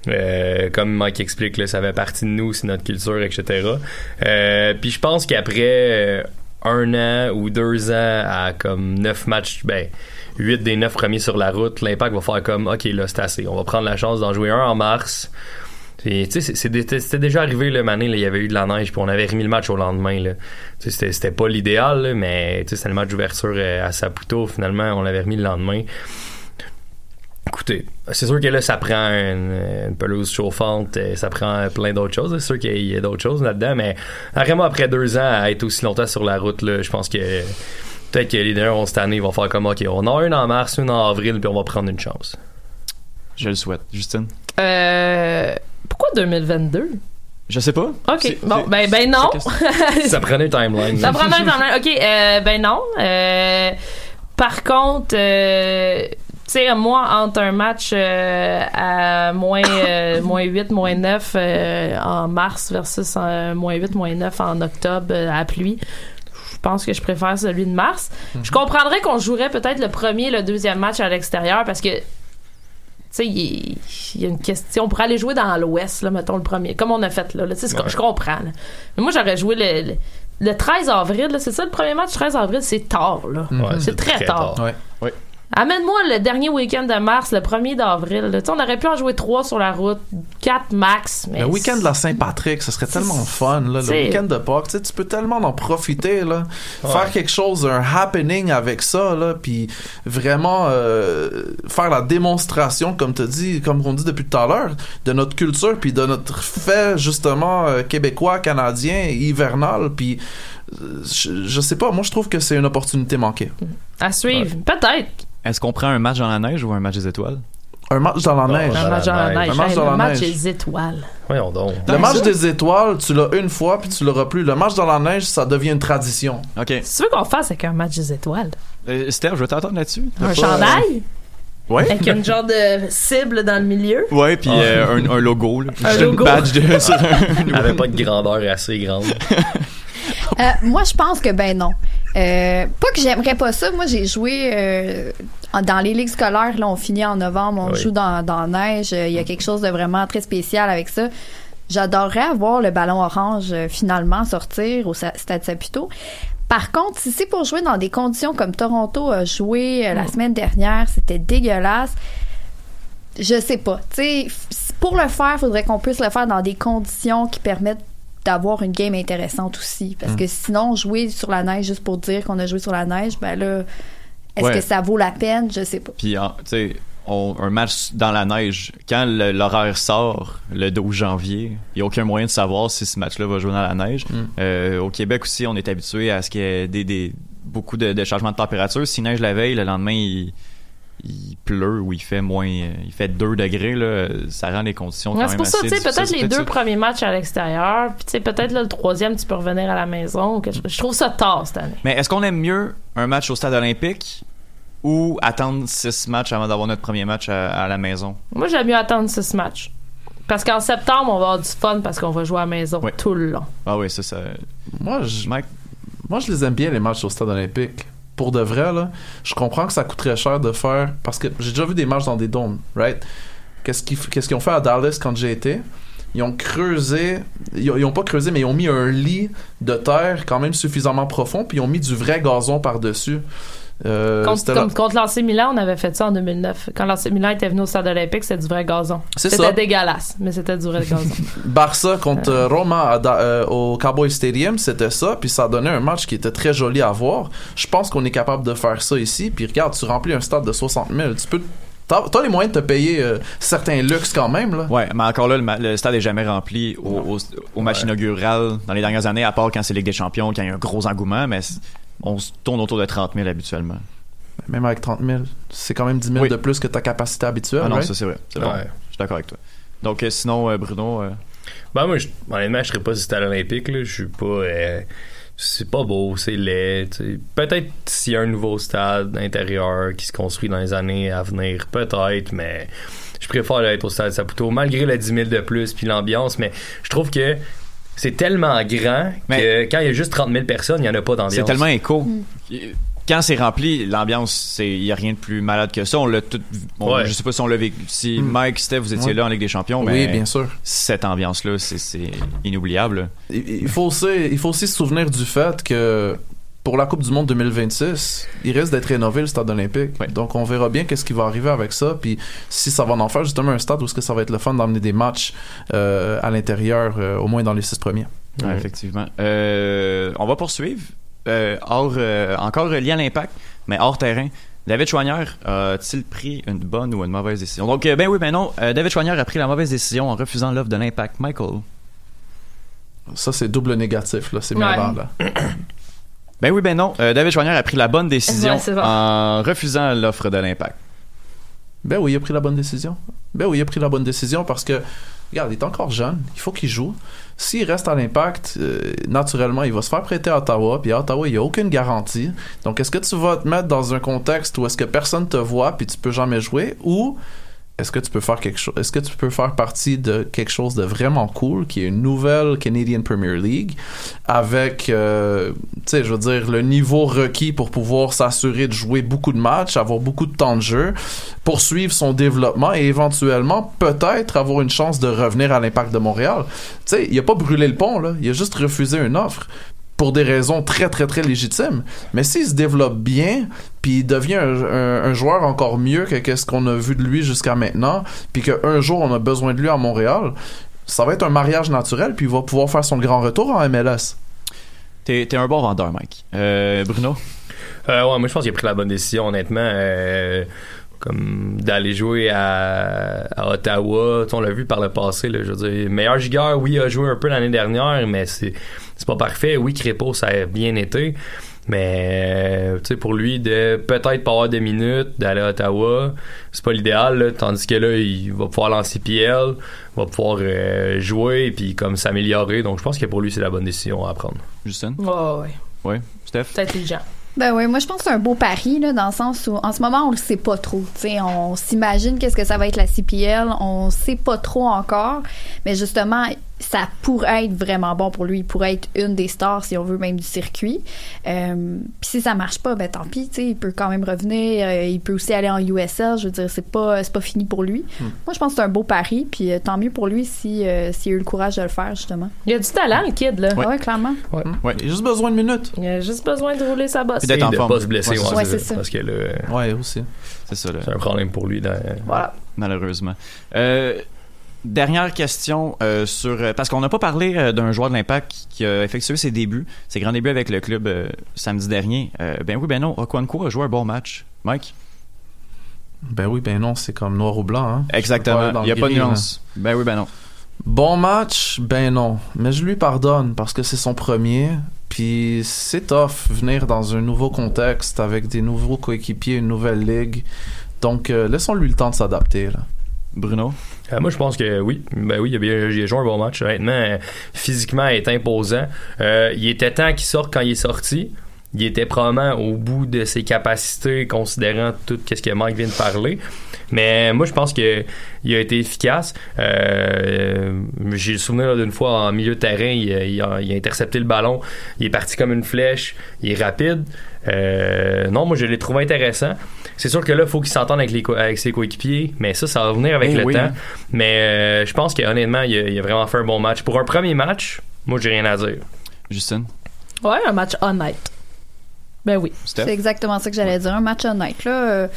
Euh, comme Mike explique, là, ça fait partie de nous, c'est notre culture, etc. Euh, Puis je pense qu'après euh, un an ou deux ans à comme neuf matchs, ben huit des neuf premiers sur la route, l'impact va faire comme ok là c'est assez, on va prendre la chance d'en jouer un en mars. C'était déjà arrivé le là, il y avait eu de la neige, puis on avait remis le match au lendemain. C'était, pas l'idéal, mais c'était le match d'ouverture euh, à Saputo. Finalement, on l'avait remis le lendemain. Écoutez, c'est sûr que là, ça prend une, pelouse chauffante, euh, ça prend plein d'autres choses. C'est sûr qu'il y a d'autres choses là-dedans, mais vraiment après deux ans à être aussi longtemps sur la route, je pense que peut-être que les derniers vont cette année, ils vont faire comme OK, on a une en mars, une en avril, puis on va prendre une chance. Je le souhaite. Justine? Euh, pourquoi 2022? Je sais pas. OK. Bon, ben, ben non. ça prenait un timeline. Ça prend un timeline. OK, euh, ben non. Euh, par contre, euh, tu sais, moi, entre un match euh, à moins, euh, moins 8, moins 9 euh, en mars versus euh, moins 8, moins 9 en octobre euh, à pluie, pense que je préfère celui de mars. Je comprendrais qu'on jouerait peut-être le premier et le deuxième match à l'extérieur parce que tu sais, il y a une question pour aller jouer dans l'Ouest, là, mettons le premier, comme on a fait là. là, tu sais, Ouais. Je comprends. là. Mais moi, j'aurais joué le, le, le 13 avril, c'est ça le premier match, 13 avril, c'est tard. là. Ouais, c'est très, tard. Ouais. Ouais. Amène-moi le dernier week-end de mars, le 1er d'avril. là. Tu sais, On aurait pu en jouer trois sur la route, quatre max. Mais Le week-end de la Saint-Patrick, ce serait tellement fun. Là, le week-end de Pâques, tu sais, tu peux tellement en profiter. Là, Ouais. Faire quelque chose, un happening avec ça, là, puis vraiment euh, faire la démonstration, comme tu dit, comme on dit depuis tout à l'heure, de notre culture, puis de notre fait justement euh, québécois, canadien, hivernal, puis euh, je, je sais pas, moi je trouve que c'est une opportunité manquée. à suivre. Peut-être. Est-ce qu'on prend un match dans la neige ou un match des étoiles? Un match dans la Non, neige. Un match dans la neige. Un match Hey, dans le la match neige. des étoiles. Voyons donc. Le match des étoiles, tu l'as une fois, puis tu l'auras plus. Le match dans la neige, ça devient une tradition. OK. Si tu veux qu'on fasse avec un match des étoiles, Euh, Steph, je vais t'entendre là-dessus. un pas, chandail? Ouais. avec une genre de cible dans le milieu? euh, Ouais, puis euh, un, un logo. Là. Un Juste logo. Une badge de. Elle avait pas de grandeur assez grande. Euh, moi, je pense que ben non. Euh, pas que j'aimerais pas ça. Moi, j'ai joué euh, dans les ligues scolaires. Là, on finit en novembre, on Oui. joue dans, dans la neige. Il y a quelque chose de vraiment très spécial avec ça. j'adorerais avoir le ballon orange euh, finalement sortir au Stade Saputo. Par contre, si c'est pour jouer dans des conditions comme Toronto a joué euh, la semaine dernière, c'était dégueulasse. Je sais pas. Tu sais, pour le faire, faudrait qu'on puisse le faire dans des conditions qui permettent d'avoir une game intéressante aussi. Parce que sinon, jouer sur la neige juste pour dire qu'on a joué sur la neige, ben là, est-ce Ouais. que ça vaut la peine? Je sais pas. Puis, tu sais, on- un match dans la neige, quand l'horaire sort le 12 janvier, il n'y a aucun moyen de savoir si ce match-là va jouer dans la neige. Euh, au Québec aussi, on est habitué à ce qu'il y ait des, des- beaucoup de, de changements de température. S'il neige la veille, le lendemain, il, il pleut ou il fait moins, il fait 2 degrés, là, ça rend les conditions quand Ouais, même c'est pour ça, assez tu sais, peut-être difficiles. les deux ça. premiers matchs à l'extérieur, puis tu sais, peut-être là, le troisième, tu peux revenir à la maison. Je trouve ça tard cette année. Mais est-ce qu'on aime mieux un match au stade olympique ou attendre six matchs avant d'avoir notre premier match à, à la maison? Moi, j'aime mieux attendre six matchs. Parce qu'en septembre, on va avoir du fun parce qu'on va jouer à la maison tout le long. Ah oui, c'est ça. Moi, je, moi, je les aime bien, les matchs au stade olympique. Pour de vrai, là, je comprends que ça coûterait cher de faire. Parce que j'ai déjà vu des matchs dans des dômes, right? Qu'est-ce qu'ils ont fait à Dallas quand j'ai été? Ils ont creusé, ils ont, ils ont pas creusé, mais ils ont mis un lit de terre quand même suffisamment profond, puis ils ont mis du vrai gazon par-dessus. Euh, Contre, comme, contre l'AC Milan, on avait fait ça en 2009. Quand l'AC Milan était venu au stade olympique, c'était du vrai gazon. C'est C'était dégueulasse, mais c'était du vrai gazon. Barça contre euh, Roma à euh, au Cowboy Stadium, c'était ça, puis ça donnait un match qui était très joli à voir. Je pense qu'on est capable de faire ça ici, puis regarde, tu remplis un stade de 60 000, tu peux... T'as les moyens de te payer euh, certains luxes quand même, là. Ouais, mais encore là, le, stade est jamais rempli au, au, au match inaugural dans les dernières années, à part quand c'est Ligue des Champions, quand il y a un gros engouement, mais on se tourne autour de 30 000 habituellement. Même avec 30 000, c'est quand même 10 000 Oui. de plus que ta capacité habituelle, Ah non, right? ça c'est vrai. C'est bon. Je suis d'accord avec toi. Donc euh, sinon, euh, Bruno, euh, Ben moi, je, honnêtement, je serais pas si à l'Olympique. Là. Je suis pas. euh, c'est pas beau, c'est laid. tu sais. Peut-être s'il y a un nouveau stade intérieur qui se construit dans les années à venir, peut-être, mais je préfère être au stade Saputo, malgré le 10 000 de plus puis l'ambiance. Mais je trouve que c'est tellement grand que quand il y a juste 30 000 personnes, il y en a pas d'ambiance. c'est tellement écho. Quand c'est rempli, l'ambiance, c'est il y a rien de plus malade que ça. On l'a tout. on- Ouais. Je sais pas si on l'a vécu. Si Mm. Mike, Steph, vous étiez Ouais. là en Ligue des Champions, Oui, mais bien sûr. Cette ambiance-là, c'est- c'est inoubliable. Il il faut aussi, il faut aussi se souvenir du fait que pour la Coupe du Monde 2026, il risque d'être rénové le stade olympique. Donc on verra bien qu'est-ce qui va arriver avec ça. Puis si ça va en faire justement un stade où est-ce que ça va être le fun d'emmener des matchs euh, à l'intérieur, euh, au moins dans les six premiers. Ouais, effectivement. Euh, on va poursuivre. Euh, hors, euh, encore lié à l'impact, mais hors terrain. David Chouanière a-t-il pris une bonne ou une mauvaise décision? Donc, euh, ben oui, ben non. euh, David Chouanière a pris la mauvaise décision en refusant l'offre de l'impact. Michael. Ça, c'est double négatif, là. C'est Ouais. méchant, là. Ben oui, ben non. Euh, David Chouanière a pris la bonne décision Ouais, c'est bon. en refusant l'offre de l'impact. Ben oui, il a pris la bonne décision. Ben oui, il a pris la bonne décision parce que, regarde, il est encore jeune, il faut qu'il joue. S'il reste à l'impact, euh, naturellement, il va se faire prêter à Ottawa, puis à Ottawa, il n'y a aucune garantie. Donc, est-ce que tu vas te mettre dans un contexte où est-ce que personne te voit, puis tu peux jamais jouer, ou est-ce que tu peux faire quelque chose, est-ce que tu peux faire partie de quelque chose de vraiment cool, qui est une nouvelle Canadian Premier League, avec, euh, tu sais, je veux dire, le niveau requis pour pouvoir s'assurer de jouer beaucoup de matchs, avoir beaucoup de temps de jeu, poursuivre son développement et éventuellement peut-être avoir une chance de revenir à l'impact de Montréal? Tu sais, il a pas brûlé le pont, là. Il a juste refusé une offre pour des raisons très très très légitimes. Mais s'il se développe bien, puis il devient un, un- un joueur encore mieux que qu'est-ce qu'on a vu de lui jusqu'à maintenant, puis qu'un jour on a besoin de lui à Montréal, ça va être un mariage naturel, puis il va pouvoir faire son grand retour en MLS. T'es t'es un bon vendeur, Mike. Euh, Bruno? Euh, ouais, moi je pense qu'il a pris la bonne décision, honnêtement. euh, comme d'aller jouer à, à Ottawa, Tu sais, on l'a vu par le passé. Là, je veux dire, meilleur gigueur, oui, il a joué un peu l'année dernière, mais c'est c'est pas parfait. Oui, Crépeau, ça a bien été. Mais euh, tu sais, pour lui, de peut-être pas avoir de minutes, d'aller à Ottawa, c'est pas l'idéal. là. Tandis que là, il va pouvoir lancer PL, va pouvoir euh, jouer et puis comme s'améliorer. Donc je pense que pour lui, c'est la bonne décision à prendre. Justin? Ouais, ouais. Ouais. Steph? C'est intelligent. Ben oui, moi je pense que c'est un beau pari là, dans le sens où en ce moment on le sait pas trop. Tu sais, on s'imagine qu'est-ce que ça va être la CPL, on sait pas trop encore, mais justement ça pourrait être vraiment bon pour lui. Il pourrait être une des stars, si on veut, même du circuit. Euh, Puis si ça marche pas, ben tant pis, tu sais, il peut quand même revenir. euh, il peut aussi aller en USL. Je veux dire, c'est pas, c'est pas fini pour lui. Hmm. Moi, je pense que c'est un beau pari. Puis euh, tant mieux pour lui si, euh, s'il a eu le courage de le faire, justement. Il a du talent, le kid, là. Ouais, clairement. Ouais. Il a juste besoin de minutes. Il a juste besoin de rouler sa bosse. Et de pas se blesser, ouais, Ouais, c'est ça. Parce que là, Ouais, aussi. C'est ça, là. c'est un problème pour lui. Dans... Voilà. Malheureusement. Euh, dernière question euh, sur euh, parce qu'on n'a pas parlé euh, d'un joueur de l'Impact qui, a effectué ses débuts, ses grands débuts avec le club samedi dernier. Ben oui, ben non, Okwanko a joué un bon match. Mike? Ben oui, ben non, c'est comme noir ou blanc. Hein. Exactement. Il n'y a pas de nuance. Ben oui, ben non. Bon match, ben non. Mais je lui pardonne parce que c'est son premier. Puis c'est tough venir dans un nouveau contexte avec des nouveaux coéquipiers, une nouvelle ligue. Donc laissons-lui le temps de s'adapter. Bruno? Euh, moi, je pense que oui. Ben oui, il a, joué un bon match. Honnêtement, euh, physiquement, il est imposant. Euh, il était temps qu'il sorte quand il est sorti. Il était probablement au bout de ses capacités, considérant tout ce que Mike vient de parler. Mais moi, je pense que il a été efficace. Euh, J'ai le souvenir d'une fois en milieu de terrain, il, a- il a, il a intercepté le ballon. Il est parti comme une flèche. Il est rapide. Euh, non, moi, je l'ai trouvé intéressant. C'est sûr que là, il faut qu'il s'entende avec, les co- avec ses coéquipiers, mais ça, ça va venir avec Eh le oui, temps. Mais euh, je pense qu'honnêtement, il, a- il a vraiment fait un bon match. Pour un premier match, moi, j'ai rien à dire. Justin? Ouais, un match honnête. Ben oui. C'est exactement ça que j'allais dire. Un match honnête, là. euh,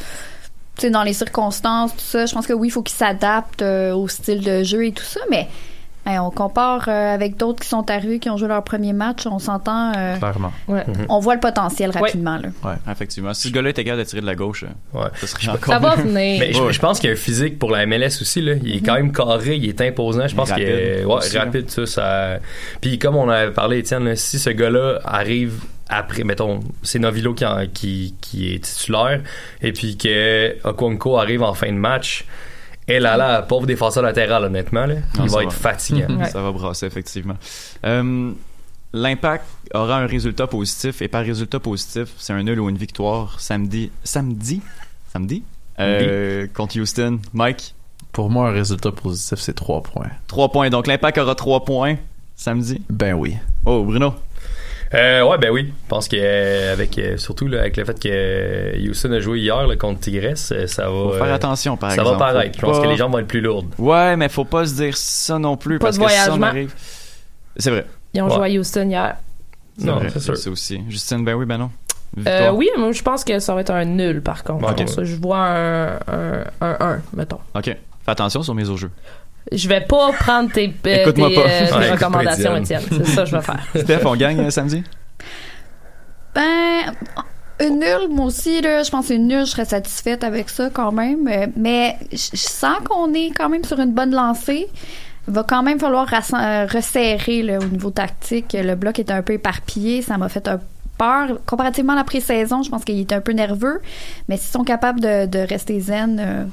tu sais, dans les circonstances, tout ça, je pense que oui, il faut qu'il s'adapte euh, au style de jeu et tout ça, mais on compare euh, avec d'autres qui sont arrivés, qui ont joué leur premier match, on s'entend. euh, Clairement. Ouais. On voit le potentiel rapidement, là. Ouais. Effectivement. Si ce gars-là était capable de tirer de la gauche, Ouais. ça serait encore Ça va venir. Mais je, pense qu'il y a un physique pour la MLS aussi. Là. Il est quand même carré, il est imposant. Je pense qu'il est Rapide ouais, aussi, là. rapide. Ça, ça... Puis comme on avait parlé, Étienne, si ce gars-là arrive après, mettons, c'est Novilo qui, en- qui, qui est titulaire, et puis que Okonko arrive en fin de match, et là, là, pauvre défenseur latéral, honnêtement, là, Non, il va être fatigant. Ouais. Ça va brasser, effectivement. Euh, L'impact aura un résultat positif, et par résultat positif, c'est un nul ou une victoire samedi. Samedi? Samedi? Euh, Contre Houston. Mike? Pour moi, un résultat positif, c'est 3 points. 3 points. Donc l'Impact aura 3 points samedi? Ben oui. Oh, Bruno? Euh, ouais, ben oui. Je pense que euh, avec euh, surtout là, avec le fait que euh, Houston a joué hier là, contre Tigresse, euh, ça va. Faut faire euh, attention, par ça exemple. va paraître. Je pense pas- que les jambes vont être plus lourdes. Ouais, mais faut pas se dire ça non plus, Pas parce de que si ça en voyagement. arrive. C'est vrai. Ils ont Ouais. joué à Houston hier. Non, c'est sûr. C'est aussi. Justine, ben oui, ben non. Euh, oui, moi je pense que ça va être un nul par contre. Ça, je vois un 1-1, mettons. Ok. Fais attention sur mes au jeu. Je vais pas prendre tes, euh, Écoute-moi tes, pas. euh, tes recommandations, Étienne. C'est ça que je vais faire. Steph, on gagne euh, samedi? Ben, une nulle, moi aussi, là, je pense une nulle, je serais satisfaite avec ça quand même. Euh, Mais je sens qu'on est quand même sur une bonne lancée. Il va quand même falloir resserrer là, au niveau tactique. Le bloc est un peu éparpillé, ça m'a fait un peur. Comparativement à la pré-saison, je pense qu'il est un peu nerveux. Mais s'ils sont capables de, de rester zen, euh,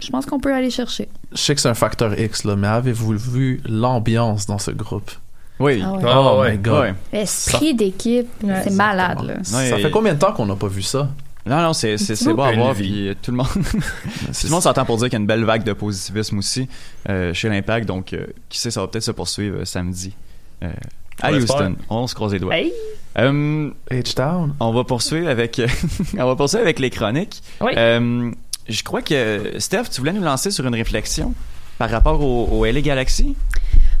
je pense qu'on peut aller chercher. Je sais que c'est un facteur X, là, mais avez-vous vu l'ambiance dans ce groupe? Oui. Ah ouais. Ah oh ouais. my god. Ouais. L'esprit d'équipe, Ouais, c'est malade. Là. Non, Ça fait combien de temps qu'on n'a pas vu ça? Non, non, c'est, c'est, c'est beau à voir. Puis euh, tout le monde, tout le monde s'entend pour dire qu'il y a une belle vague de positivisme aussi euh, chez l'Impact. Donc, euh, qui sait, ça va peut-être se poursuivre euh, samedi euh, à On. Houston. On se croise les doigts. Hey. Euh, H-Town? on va poursuivre avec, on va poursuivre avec les chroniques. Oui. Je crois que Steph, tu voulais nous lancer sur une réflexion par rapport au, au LA Galaxy?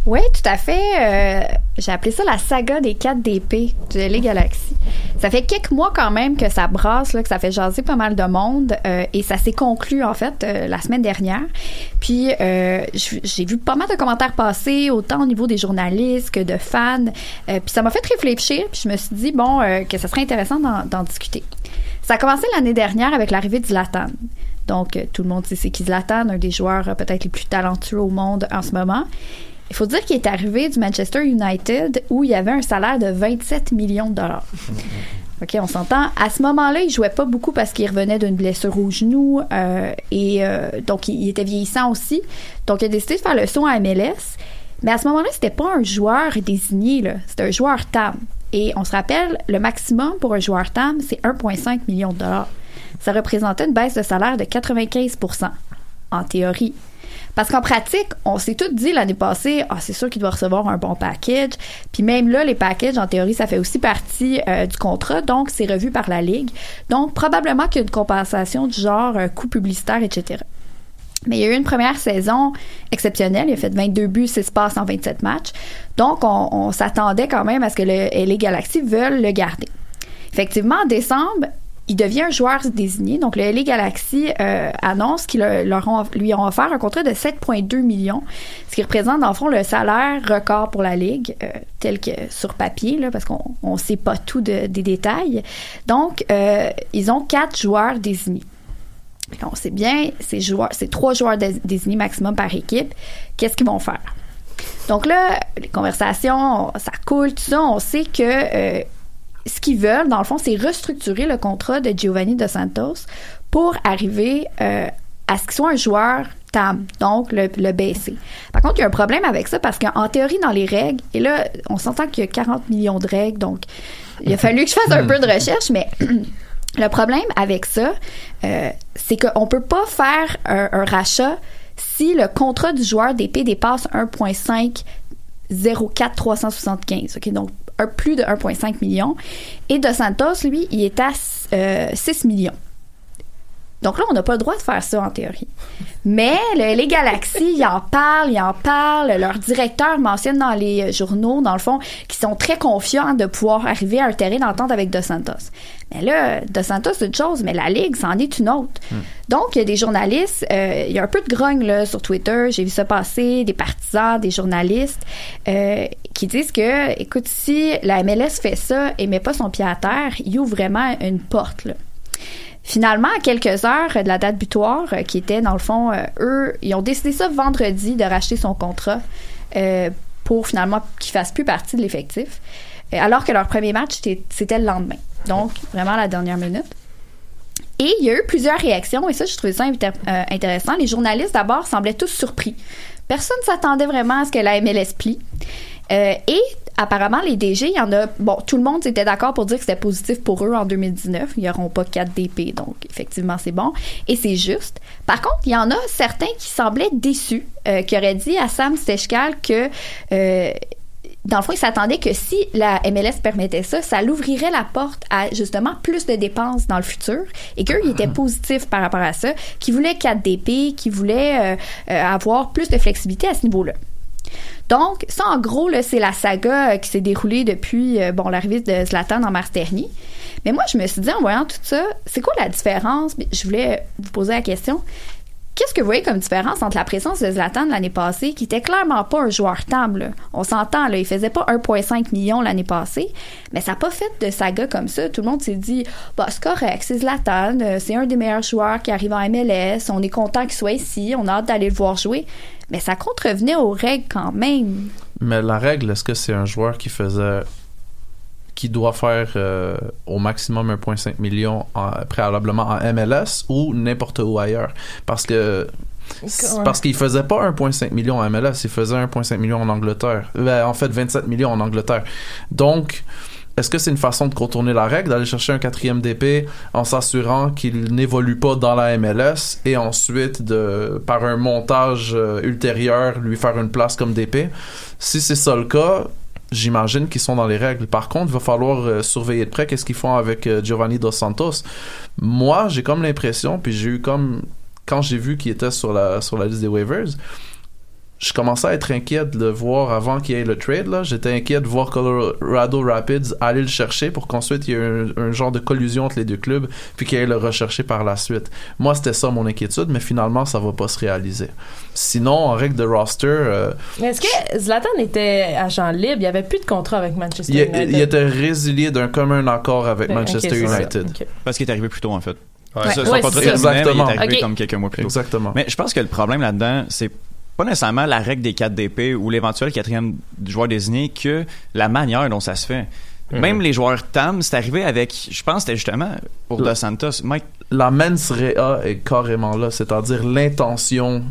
Oui, tout à fait. Euh, J'ai appelé ça la saga des 4 DP de LA Galaxy. Ça fait quelques mois quand même que ça brasse, que ça fait jaser pas mal de monde euh, et ça s'est conclu en fait euh, la semaine dernière. Puis euh, j'ai vu pas mal de commentaires passer, autant au niveau des journalistes que de fans. Puis ça m'a fait réfléchir. Puis je me suis dit bon que ça serait intéressant d'en discuter. Ça a commencé l'année dernière avec l'arrivée de Zlatan. Donc, euh, tout le monde sait c'est qui Zlatan, un des joueurs euh, peut-être les plus talentueux au monde en ce moment. Il faut dire qu'il est arrivé du Manchester United où il y avait un salaire de 27 millions de dollars. OK, on s'entend. À ce moment-là, il jouait pas beaucoup parce qu'il revenait d'une blessure au genou euh, et euh, donc il, il était vieillissant aussi. Donc il a décidé de faire le saut à MLS. Mais à ce moment-là, c'était pas un joueur désigné, là. C'était un joueur TAM. Et on se rappelle, le maximum pour un joueur TAM, c'est 1,5 million de dollars. Ça représentait une baisse de salaire de 95% en théorie. Parce qu'en pratique, on s'est tout dit l'année passée, ah, c'est sûr qu'il doit recevoir un bon package. Puis même là, les packages, en théorie, ça fait aussi partie euh, du contrat, donc c'est revu par la Ligue. Donc, probablement qu'il y a une compensation du genre euh, coût publicitaire, etc. Mais il y a eu une première saison exceptionnelle. Il a fait 22 buts, 6 passes en 27 matchs. Donc, on, s'attendait quand même à ce que le LA Galaxy veuille le garder. Effectivement, en décembre, il devient un joueur désigné. Donc, le LA Galaxy euh, annonce qu'ils lui ont offert un contrat de 7,2 millions, ce qui représente, dans le fond, le salaire record pour la Ligue, euh, tel que sur papier, parce qu'on ne sait pas tout de- des détails. Donc, euh, ils ont quatre joueurs désignés. On sait bien, ces joueurs, c'est trois joueurs dés- désignés maximum par équipe. Qu'est-ce qu'ils vont faire? Donc là, les conversations, ça coule, tout ça. On sait que ce qu'ils veulent, dans le fond, c'est restructurer le contrat de Giovanni Dos Santos pour arriver euh, à ce qu'il soit un joueur TAM, donc le, le. Par contre, il y a un problème avec ça parce qu'en théorie, dans les règles, et là, on s'entend qu'il y a 40 millions de règles, donc il a fallu que je fasse un peu de recherche, mais le problème avec ça, euh, c'est qu'on peut pas faire un, rachat si le contrat du joueur d'épée dépasse 1,5 04 375. OK, donc plus de 1,5 million. Et De Santos, lui, il est à euh, 6 millions. Donc là, on n'a pas le droit de faire ça en théorie. Mais le, les Galaxies, ils en parlent, ils en parlent. Leur directeur mentionne dans les euh, journaux, dans le fond, qu'ils sont très confiants de pouvoir arriver à un terrain d'entente avec Dos Santos. Mais là, Dos Santos, c'est une chose, mais la Ligue, c'en est une autre. Donc, il y a des journalistes, euh, il y a un peu de grogne là, sur Twitter, j'ai vu ça passer, des partisans, des journalistes, euh, qui disent que, écoute, si la MLS fait ça et met pas son pied à terre, il ouvre vraiment une porte. Là. Finalement, à quelques heures de la date butoir, euh, qui était dans le fond, euh, eux, ils ont décidé ça vendredi de racheter son contrat euh, pour finalement qu'il fasse plus partie de l'effectif, alors que leur premier match c'était- le lendemain. Donc vraiment à la dernière minute. Et il y a eu plusieurs réactions, et ça, je trouvais ça intéressant. Les journalistes, d'abord, semblaient tous surpris. Personne ne s'attendait vraiment à ce que la MLS plie. Et apparemment, les DG, il y en a. Bon, tout le monde était d'accord pour dire que c'était positif pour eux en 2019. Ils n'auront pas 4 DP, donc effectivement, c'est bon. Et c'est juste. Par contre, il y en a certains qui semblaient déçus, euh, qui auraient dit à Sam Stechkal que. euh, dans le fond, ils s'attendaient que si la MLS permettait ça, ça l'ouvrirait la porte à justement plus de dépenses dans le futur et qu'eux, ils étaient positifs par rapport à ça, qu'ils voulaient 4 DP, qu'ils voulaient euh, euh, avoir plus de flexibilité à ce niveau-là. Donc, ça, en gros, c'est la saga euh, qui s'est déroulée depuis euh, bon l'arrivée de Zlatan en mars dernier. Mais moi, je me suis dit, en voyant tout ça, c'est quoi la différence? Je voulais vous poser la question. Qu'est-ce que vous voyez comme différence entre la présence de Zlatan l'année passée, qui était clairement pas un joueur table? On s'entend, là, il faisait pas 1,5 million l'année passée, mais ça n'a pas fait de saga comme ça. Tout le monde s'est dit, bah, c'est correct, c'est Zlatan, euh, c'est un des meilleurs joueurs qui arrive en MLS, on est content qu'il soit ici, on a hâte d'aller le voir jouer. Mais ça contrevenait aux règles quand même. Mais la règle, est-ce que c'est un joueur qui faisait qui doit faire euh, au maximum 1,5 million en- préalablement en MLS ou n'importe où ailleurs? Parce que parce qu'il faisait pas 1,5 million en MLS, il faisait 1,5 million en Angleterre. Ben, en fait, 27 millions en Angleterre. Donc, est-ce que c'est une façon de contourner la règle, d'aller chercher un quatrième DP en s'assurant qu'il n'évolue pas dans la MLS et ensuite, de, par un montage euh, ultérieur, lui faire une place comme DP? Si c'est ça le cas, j'imagine qu'ils sont dans les règles. Par contre, il va falloir euh, surveiller de près qu'est-ce qu'ils font avec euh, Giovanni Dos Santos. Moi, j'ai comme l'impression, puis j'ai eu comme quand j'ai vu qu'il était sur la sur la liste des waivers, je commençais à être inquiet de le voir avant qu'il y ait le trade. Là. J'étais inquiet de voir Colorado Rapids aller le chercher pour qu'ensuite il y ait un, un genre de collusion entre les deux clubs, puis qu'il aille le rechercher par la suite. Moi, c'était ça mon inquiétude, mais finalement, ça va pas se réaliser. Sinon, en règle de roster, euh, Mais est-ce que Zlatan était agent libre? Il n'y avait plus de contrat avec Manchester il, United. il était résilié d'un commun accord avec Ben, Manchester. United. Parce qu'il est arrivé plus tôt, en fait. Ouais. Ça, Ouais, son contrat Exactement. il est arrivé comme quelques mois plus tôt. Exactement. Mais je pense que le problème là-dedans, c'est pas nécessairement la règle des 4 DP ou l'éventuel quatrième joueur désigné que la manière dont ça se fait. Mhm. Même les joueurs TAM, c'est arrivé avec, je pense que c'était justement pour Dos Santos, Mike, la mens rea est carrément là, c'est-à-dire l'intention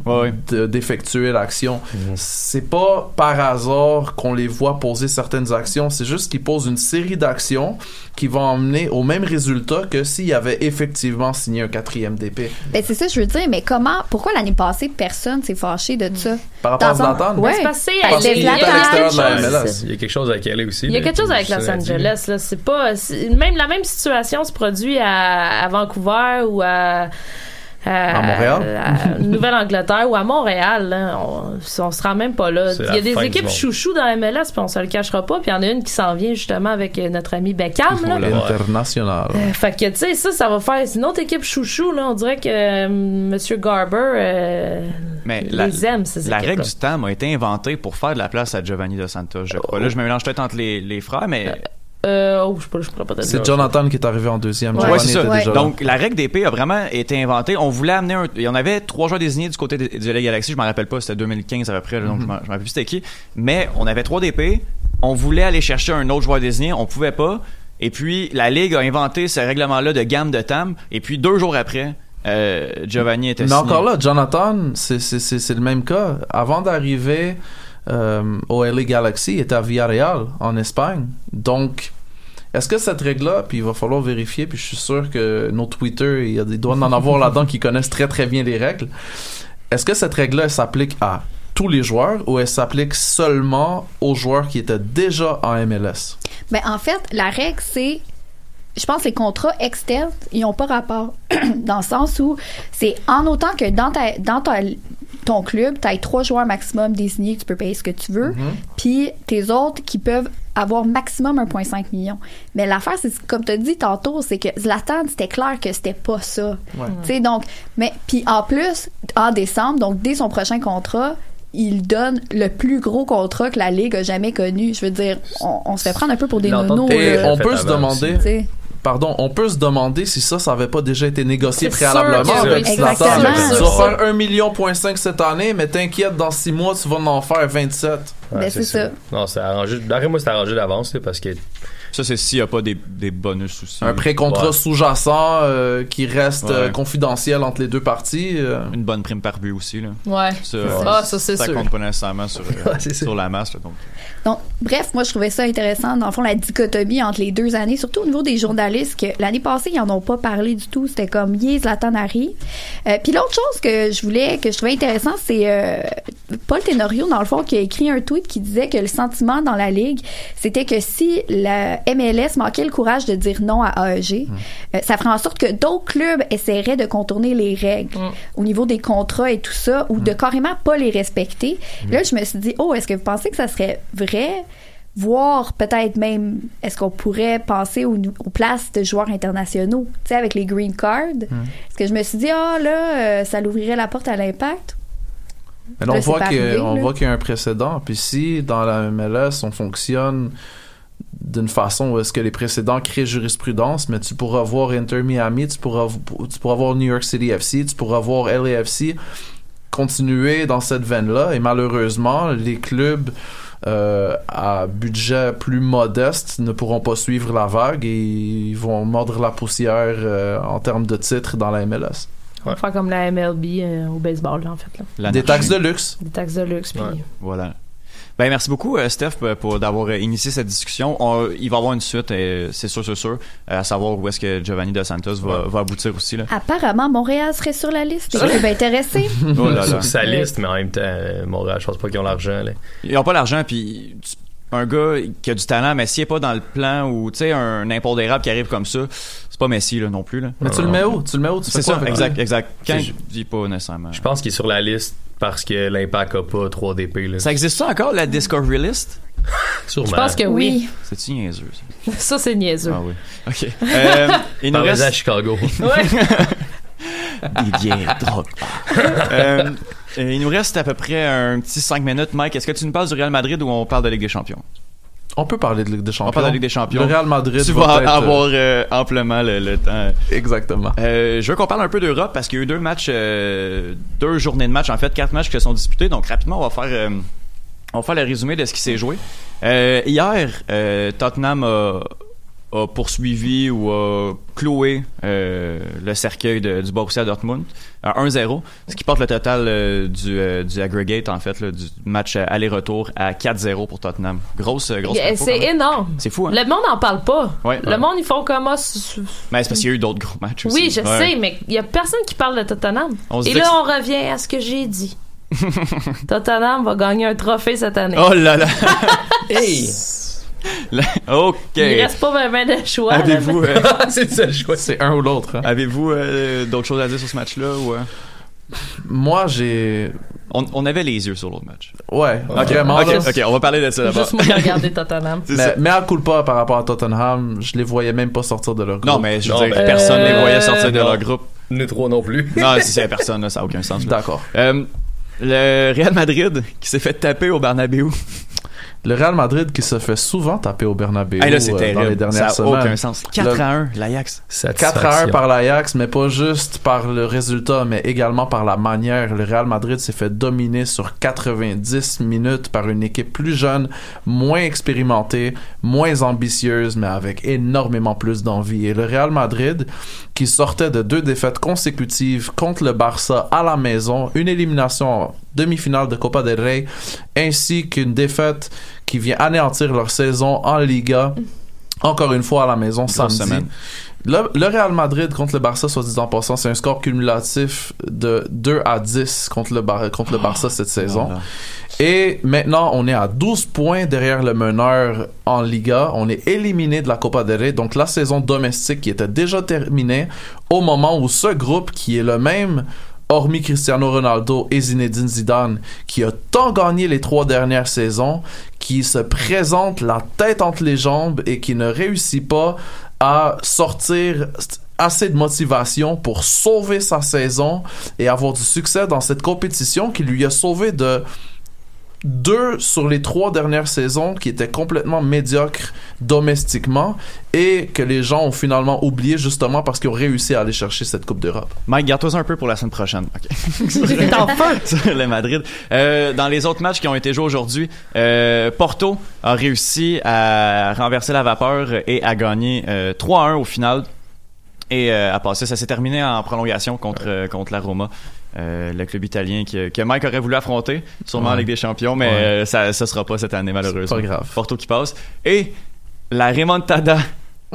de- d'effectuer l'action. C'est pas par hasard qu'on les voit poser certaines actions, c'est juste qu'ils posent une série d'actions qui vont emmener au même résultat que s'il y avait effectivement signé un quatrième DP. Ben, c'est ça, je veux dire, mais comment, pourquoi l'année passée, personne s'est fâché de ça? Par rapport à Dans sens- Zlatan? Ouais. C'est parce qu'il à l'extérieur de la quelque chose- MLS. Il y a quelque chose avec elle aussi. Il y a quelque chose avec Los. Angeles là, c'est pas même la même situation se produit à, à Vancouver ou à À Montréal? à Nouvelle-Angleterre ou à Montréal, là. on, on se rend même pas là. Il y a des équipes monde. chouchous dans la MLS, puis on se le cachera pas. Puis il y en a une qui s'en vient justement avec euh, notre ami Beckham. Là. International. Euh, fait que, tu sais, ça, ça va faire. C'est une autre équipe chouchou, là. On dirait que euh, Monsieur Garber euh, Mais les la, aime, ces la règle du temps a été inventée pour faire de la place à Giovanni Dos Santos, je crois. Là, je me mélange peut-être entre les, les frères, mais. Euh, oh, je sais pas, je pourrais pas te dire. C'est Jonathan qui est arrivé en deuxième. Ouais, Giovanni c'est ça. était déjà là. Donc, la règle d'épée a vraiment été inventée. On voulait amener un. Il y en avait trois joueurs désignés du côté de, de la Galaxie. Je m'en rappelle pas. C'était 2015 à peu près. donc, je m'en je m'en rappelle plus c'était qui. Mais on avait trois d'épée. On voulait aller chercher un autre joueur désigné. On pouvait pas. Et puis, la Ligue a inventé ce règlement-là de gamme de tam. Et puis, deux jours après, euh, Giovanni était Mais signé. encore là, Jonathan, c'est le même cas. Avant d'arriver euh, au LA Galaxy, il était à Villarreal, en Espagne. Donc, est-ce que cette règle-là, puis il va falloir vérifier, puis je suis sûr que nos Twitter, il y a des doigts d'en avoir là-dedans qui connaissent très très bien les règles. Est-ce que cette règle-là, elle s'applique à tous les joueurs ou elle s'applique seulement aux joueurs qui étaient déjà en MLS? Ben, en fait, la règle, c'est. Je pense que les contrats externes, ils n'ont pas rapport. dans le sens où c'est en autant que dans, ta, dans ta- ton club, tu as trois joueurs maximum désignés, tu peux payer ce que tu veux. Puis tes autres qui peuvent avoir maximum 1,5 million. Mais l'affaire, c'est comme tu as dit tantôt, c'est que Zlatan, c'était clair que c'était pas ça. Ouais. Tu sais, donc, mais puis en plus, en décembre, donc dès son prochain contrat, il donne le plus gros contrat que la Ligue a jamais connu. Je veux dire, on, on se fait prendre un peu pour des nonos. Et on peut se demander, Tu sais. pardon, on peut se demander si ça, ça avait pas déjà été négocié préalablement avec. Zlatan. Tu vas faire 1 million point 5 cette année, mais t'inquiète, dans 6 mois, tu vas en faire 27. Ben, Ouais, Non, c'est arrangé. D'après moi, c'est arrangé d'avance, là, parce que. Ça, c'est s'il n'y a pas des, des bonus aussi. Un pré-contrat Ouais. sous-jacent euh, qui reste Ouais. euh, confidentiel entre les deux parties. euh. Une bonne prime par but aussi. Là. Ouais. Ça, Ah, ça, c'est ça sûr. compte pas nécessairement sur, euh, sur la masse. là, donc. Donc, bref, moi, je trouvais ça intéressant, dans le fond, la dichotomie entre les deux années, surtout au niveau des journalistes, que l'année passée, ils en ont pas parlé du tout. C'était comme, yes, Zlatan arrive. Euh, Puis l'autre chose que je voulais, que je trouvais intéressant, c'est euh, Paul Tenorio, dans le fond, qui a écrit un tweet qui disait que le sentiment dans la Ligue, c'était que si la MLS manquait le courage de dire non à AEG, euh, ça ferait en sorte que d'autres clubs essaieraient de contourner les règles au niveau des contrats et tout ça, ou de carrément pas les respecter. Là, je me suis dit, oh, est-ce que vous pensez que ça serait vrai? Voire peut-être même, est-ce qu'on pourrait penser aux, aux places de joueurs internationaux, tu sais, avec les green cards? Est-ce que je me suis dit, ah là, euh, ça l'ouvrirait la porte à l'impact? Mais là, on Là, voit on voit qu'il y a un précédent. Puis si dans la MLS, on fonctionne d'une façon où est-ce que les précédents créent jurisprudence, mais tu pourras voir Inter Miami, tu pourras, tu pourras voir New York City FC, tu pourras voir LAFC continuer dans cette veine-là. Et malheureusement, les clubs euh, à budget plus modeste ne pourront pas suivre la vague et ils vont mordre la poussière euh, en termes de titres dans la MLS. Va faire comme la MLB euh, au baseball, là, en fait. Là. Des taxes de luxe. Des taxes de luxe. Puis Voilà. Ben, merci beaucoup, euh, Steph, pour- pour d'avoir euh, initié cette discussion. On- il va y avoir une suite, euh, c'est sûr, c'est sûr, euh, à savoir où est-ce que Giovanni Dos Santos va, va aboutir aussi. Là. Apparemment, Montréal serait sur la liste. Je suis intéressé. Oh là là. Sur sa liste, mais en même temps, euh, Montréal, je pense pas qu'ils ont l'argent. là. Ils n'ont pas l'argent, puis tu- un gars qui a du talent, mais s'il n'est pas dans le plan ou, tu sais, un impondérable qui arrive comme ça, c'est pas Messi, là, non plus. Là. Mais tu le mets où? Tu le mets où? Tu C'est ça, exact, exact. Quand je dis pas nécessairement. Je pense qu'il est sur la liste parce que l'impact a pas 3 DP. Là. Ça existe ça encore, la Discovery List? Sûrement. Je pense que oui. C'est-tu niaiseux, ça? Ça, c'est niaiseux. Ah oui. OK. Euh, il nous reste... à Chicago. Didier Drogba. Euh, euh, il nous reste à peu près un petit 5 minutes. Mike, est-ce que tu nous parles du Real Madrid ou on parle de Ligue des Champions? On peut parler de Ligue des Champions. On parle de Ligue des Champions. Le Real Madrid Tu va vas peut-être, avoir euh, amplement le, le temps. Exactement. Euh, je veux qu'on parle un peu d'Europe parce qu'il y a eu deux matchs, euh, deux journées de match, en fait, quatre matchs qui se sont disputés. Donc rapidement, on va faire, euh, on va faire le résumé de ce qui s'est joué. Euh, hier, euh, Tottenham a, a poursuivi ou a cloué euh, le cercueil de- du Borussia Dortmund 1-0, ce qui porte le total euh, du, euh, du aggregate, en fait, là, du match euh, aller-retour à 4-0 pour Tottenham. Grosse, grosse C'est énorme. C'est fou, hein? Le monde n'en parle pas. Ouais. Le Ouais. monde, ils font comme ah, Mais c'est parce qu'il y a eu d'autres gros matchs aussi. Oui, je Ouais. sais, mais il y a personne qui parle de Tottenham. On Et là, que- on revient à ce que j'ai dit. Tottenham va gagner un trophée cette année. Oh là là! hey! OK. Il reste pas vraiment de choix. Avez-vous euh, c'est ça le choix. C'est un ou l'autre. hein. Avez-vous euh, d'autres choses à dire sur ce match-là ou euh? Moi, j'ai. on, on avait les yeux sur l'autre match. Ouais, Ok, vraiment. ok, là. ok, on va parler de ça d'abord. Juste moi regardé Tottenham. C'est Mais, mais à coup pas par rapport à Tottenham, je les voyais même pas sortir de leur groupe. Non, mais je veux Non, dire, ben, personne ne les voyait sortir de non. leur groupe. Nous trois non plus. Non, si c'est personne, là, ça n'a aucun sens. D'accord. Euh, le Real Madrid qui s'est fait taper au Bernabeu. Le Real Madrid qui se fait souvent taper au Bernabeu Hey, euh, dans les dernières Ça n'a semaines. aucun sens. 4 Le- à 1, l'Ajax. 4 à 1 par l'Ajax, mais pas juste par le résultat, mais également par la manière. Le Real Madrid s'est fait dominer sur 90 minutes par une équipe plus jeune, moins expérimentée, moins ambitieuse, mais avec énormément plus d'envie. Et le Real Madrid, qui sortait de deux défaites consécutives contre le Barça à la maison, une élimination en demi-finale de Copa del Rey, ainsi qu'une défaite qui vient anéantir leur saison en Liga, encore une fois à la maison samedi. semaine. Le, le Real Madrid contre le Barça, soit dit en passant, c'est un score cumulatif de 2 à 10 contre le, Bar- contre le Barça cette saison. Voilà. Et maintenant, on est à 12 points derrière le meneur en Liga. On est éliminé de la Copa del Rey. Donc, la saison domestique qui était déjà terminée au moment où ce groupe, qui est le même, hormis Cristiano Ronaldo et Zinedine Zidane, qui a tant gagné les trois dernières saisons, qui se présente la tête entre les jambes et qui ne réussit pas à sortir assez de motivation pour sauver sa saison et avoir du succès dans cette compétition qui lui a sauvé de deux sur les trois dernières saisons qui étaient complètement médiocres domestiquement et que les gens ont finalement oublié justement parce qu'ils ont réussi à aller chercher cette Coupe d'Europe. Mike, garde-toi un peu pour la semaine prochaine. OK. T'es en feu. sur le Madrid. Euh, dans les autres matchs qui ont été joués aujourd'hui, euh, Porto a réussi à renverser la vapeur et à gagner euh, 3-1 au final et euh, à passer. Ça s'est terminé en prolongation contre, euh, contre la Roma. Euh, le club italien que, que Mike aurait voulu affronter, sûrement en Ouais. Ligue des Champions, mais Ouais. euh, ça ne sera pas cette année malheureusement. pas grave. Porto qui passe. Et la remontada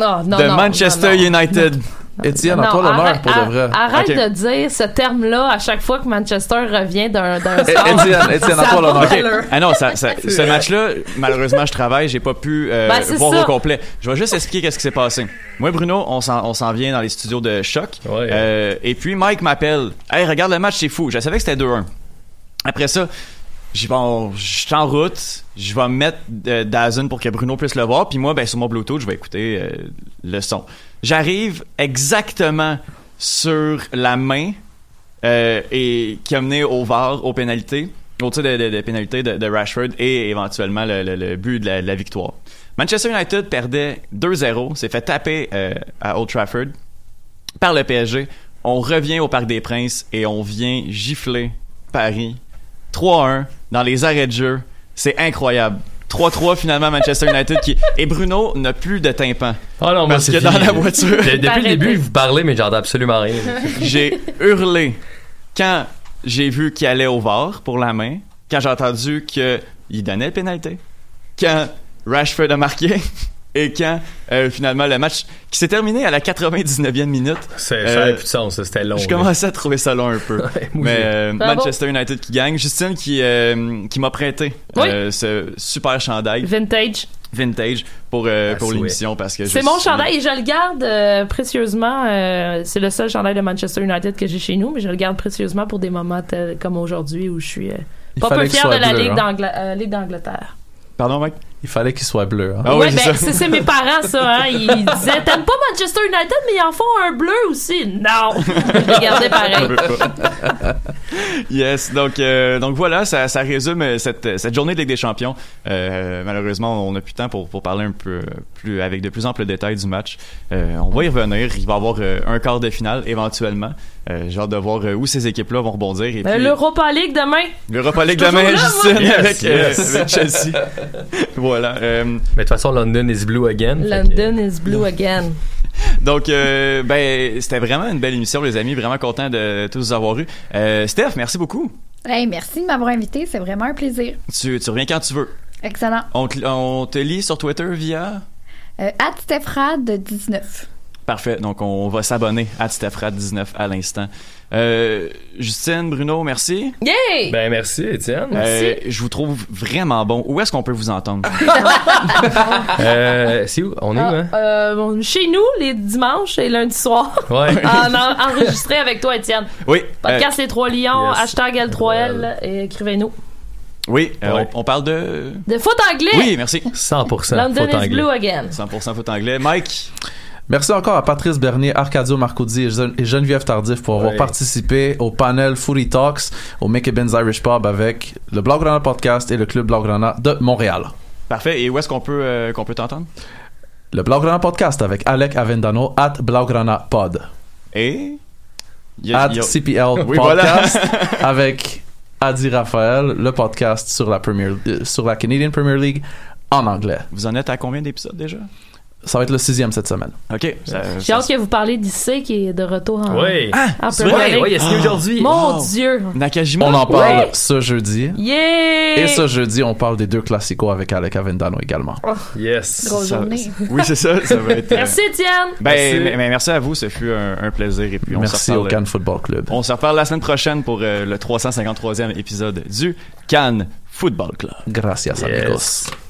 Non, non, de non, Manchester non, non. United. Étienne, à toi l'honneur arrête- pour de vrai. Arrête Ok. de dire ce terme-là à chaque fois que Manchester revient d'un d'un Eh, score. Étienne, Étienne, à toi l'honneur. pas Ok. d'allure. Ah non, ça, ça- ce match-là, malheureusement, je travaille, j'ai pas pu euh, Ben, voir ça. au complet. Je vais juste expliquer qu'est-ce qui s'est passé. Moi, Bruno, on s'en, vient dans les studios de choc. Ouais. Euh, et puis Mike m'appelle. Hey, regarde le match, c'est fou. Je savais que c'était 2-1. Après ça, je bon, je suis en route. Je vais me mettre euh, Dazen pour que Bruno puisse le voir. Puis moi, ben sur mon Bluetooth, je vais écouter euh, le son. J'arrive exactement sur la main euh, et qui a mené au VAR, aux pénalités, au tir de, de, de pénalité de, de Rashford et éventuellement le, le- le but de la, de la victoire. Manchester United perdait 2-0, s'est fait taper euh, à Old Trafford par le PSG. On revient au Parc des Princes et on vient gifler Paris 3-1 dans les arrêts de jeu. C'est incroyable. 3-3 finalement Manchester United qui et Bruno n'a plus de tympan. Ah non, Parce que dans la voiture, De- depuis le début, vous parlez, mais j'entends absolument rien. j'ai hurlé quand j'ai vu qu'il allait au VAR pour la main, quand j'ai entendu qu'il donnait le pénalité, quand Rashford a marqué et quand euh, finalement le match qui s'est terminé à la 99e minute. C'est- Euh, ça n'avait plus de sens, c'était long. Je commençais à trouver ça long un peu. Ouais, Mais euh. Manchester United qui gagne. Justine qui, euh, qui m'a prêté Oui. euh, ce super chandail Vintage. vintage pour, euh, Ah, pour l'émission parce que C'est mon chandail et je le garde euh, précieusement. euh, c'est le seul chandail de Manchester United que j'ai chez nous, mais je le garde précieusement pour des moments tels- comme aujourd'hui où je suis euh, pas peu fier de la Ligue, hein. euh, Ligue d'Angleterre. Pardon, mec? Il fallait qu'il soit bleu. hein. Ah oui, ouais, c'est ben, c'est mes parents, ça. Hein? Ils disaient T'aimes pas Manchester United, mais ils en font un bleu aussi. Non Je pareil. yes, donc, euh, donc voilà, ça, ça résume euh, cette, cette journée de Ligue des Champions. Euh, malheureusement, on n'a plus de temps pour, pour parler un peu plus avec de plus amples détails du match. Euh, on va y revenir. Il va y avoir euh, un quart de finale éventuellement. Euh, J'ai hâte de voir euh, où ces équipes-là vont rebondir. Et puis, L'Europa League demain. l'Europa League demain, Justine, moi. avec, Yes, euh, yes. avec Chelsea. voilà. euh, Mais de toute façon, London is blue again. que- London is blue again. donc, euh, ben, c'était vraiment une belle émission, les amis. Vraiment content de tous vous avoir eu. Euh, Steph, merci beaucoup. Hey, merci de m'avoir invité. C'est vraiment un plaisir. Tu, tu reviens quand tu veux. Excellent. On te, on te lit sur Twitter via? Euh, at Stephrad 19. Parfait. Donc, on va s'abonner à Stephrad19 à l'instant. Euh, Justine, Bruno, merci. Yay! Ben, merci, Étienne. Euh, je vous trouve vraiment bon. Où est-ce qu'on peut vous entendre? Euh, c'est où? On est où, hein? Euh, bon, chez nous, les dimanches et lundi soir. Ouais. en, en- enregistré avec toi, Étienne. Oui. Podcast Les Trois Lions, yes. hashtag L3L, et écrivez-nous. Oui, euh, Ouais. on, on parle de... De foot anglais! Oui, merci. 100% London faute is anglais. blue again. 100% foot anglais. Mike? Merci encore à Patrice Bernier, Arcadio Marcoudi et Gen- et Geneviève Tardif pour avoir participé au panel Footy Talks au Mickey Ben's Irish Pub avec le Blaugrana Podcast et le Club Blaugrana de Montréal. Parfait. Et où est-ce qu'on peut, euh, qu'on peut t'entendre? Le Blaugrana Podcast avec Alec Avendano at Blaugrana Pod. Et? Il y a- At il y a- CPL Oui, voilà. Podcast avec Adi Raphaël, le podcast sur la, Premier, euh, sur la Canadian Premier League en anglais. Vous en êtes à combien d'épisodes déjà? Ça va être le sixième cette semaine. OK. J'ai hâte que vous parliez d'IC qui est de retour en, Oui. en c'est Premier vrai? League. Ouais, il a signé aujourd'hui. Mon Wow. Dieu! Nakajima? On en parle ce jeudi. Yeah! Et ce jeudi, on parle des deux classicos avec Alec Avendano également. Yes. Grosse Ça- journée. Oui, c'est ça. Ça va être... euh, Merci, Étienne! Ben, Merci. mais- mais merci à vous, ce fut un, un plaisir. Et puis on Merci au reparle, Cannes Football Club. On se reparle la semaine prochaine pour euh, le 353e épisode du Cannes Football Club. Gracias, Yes. amigos.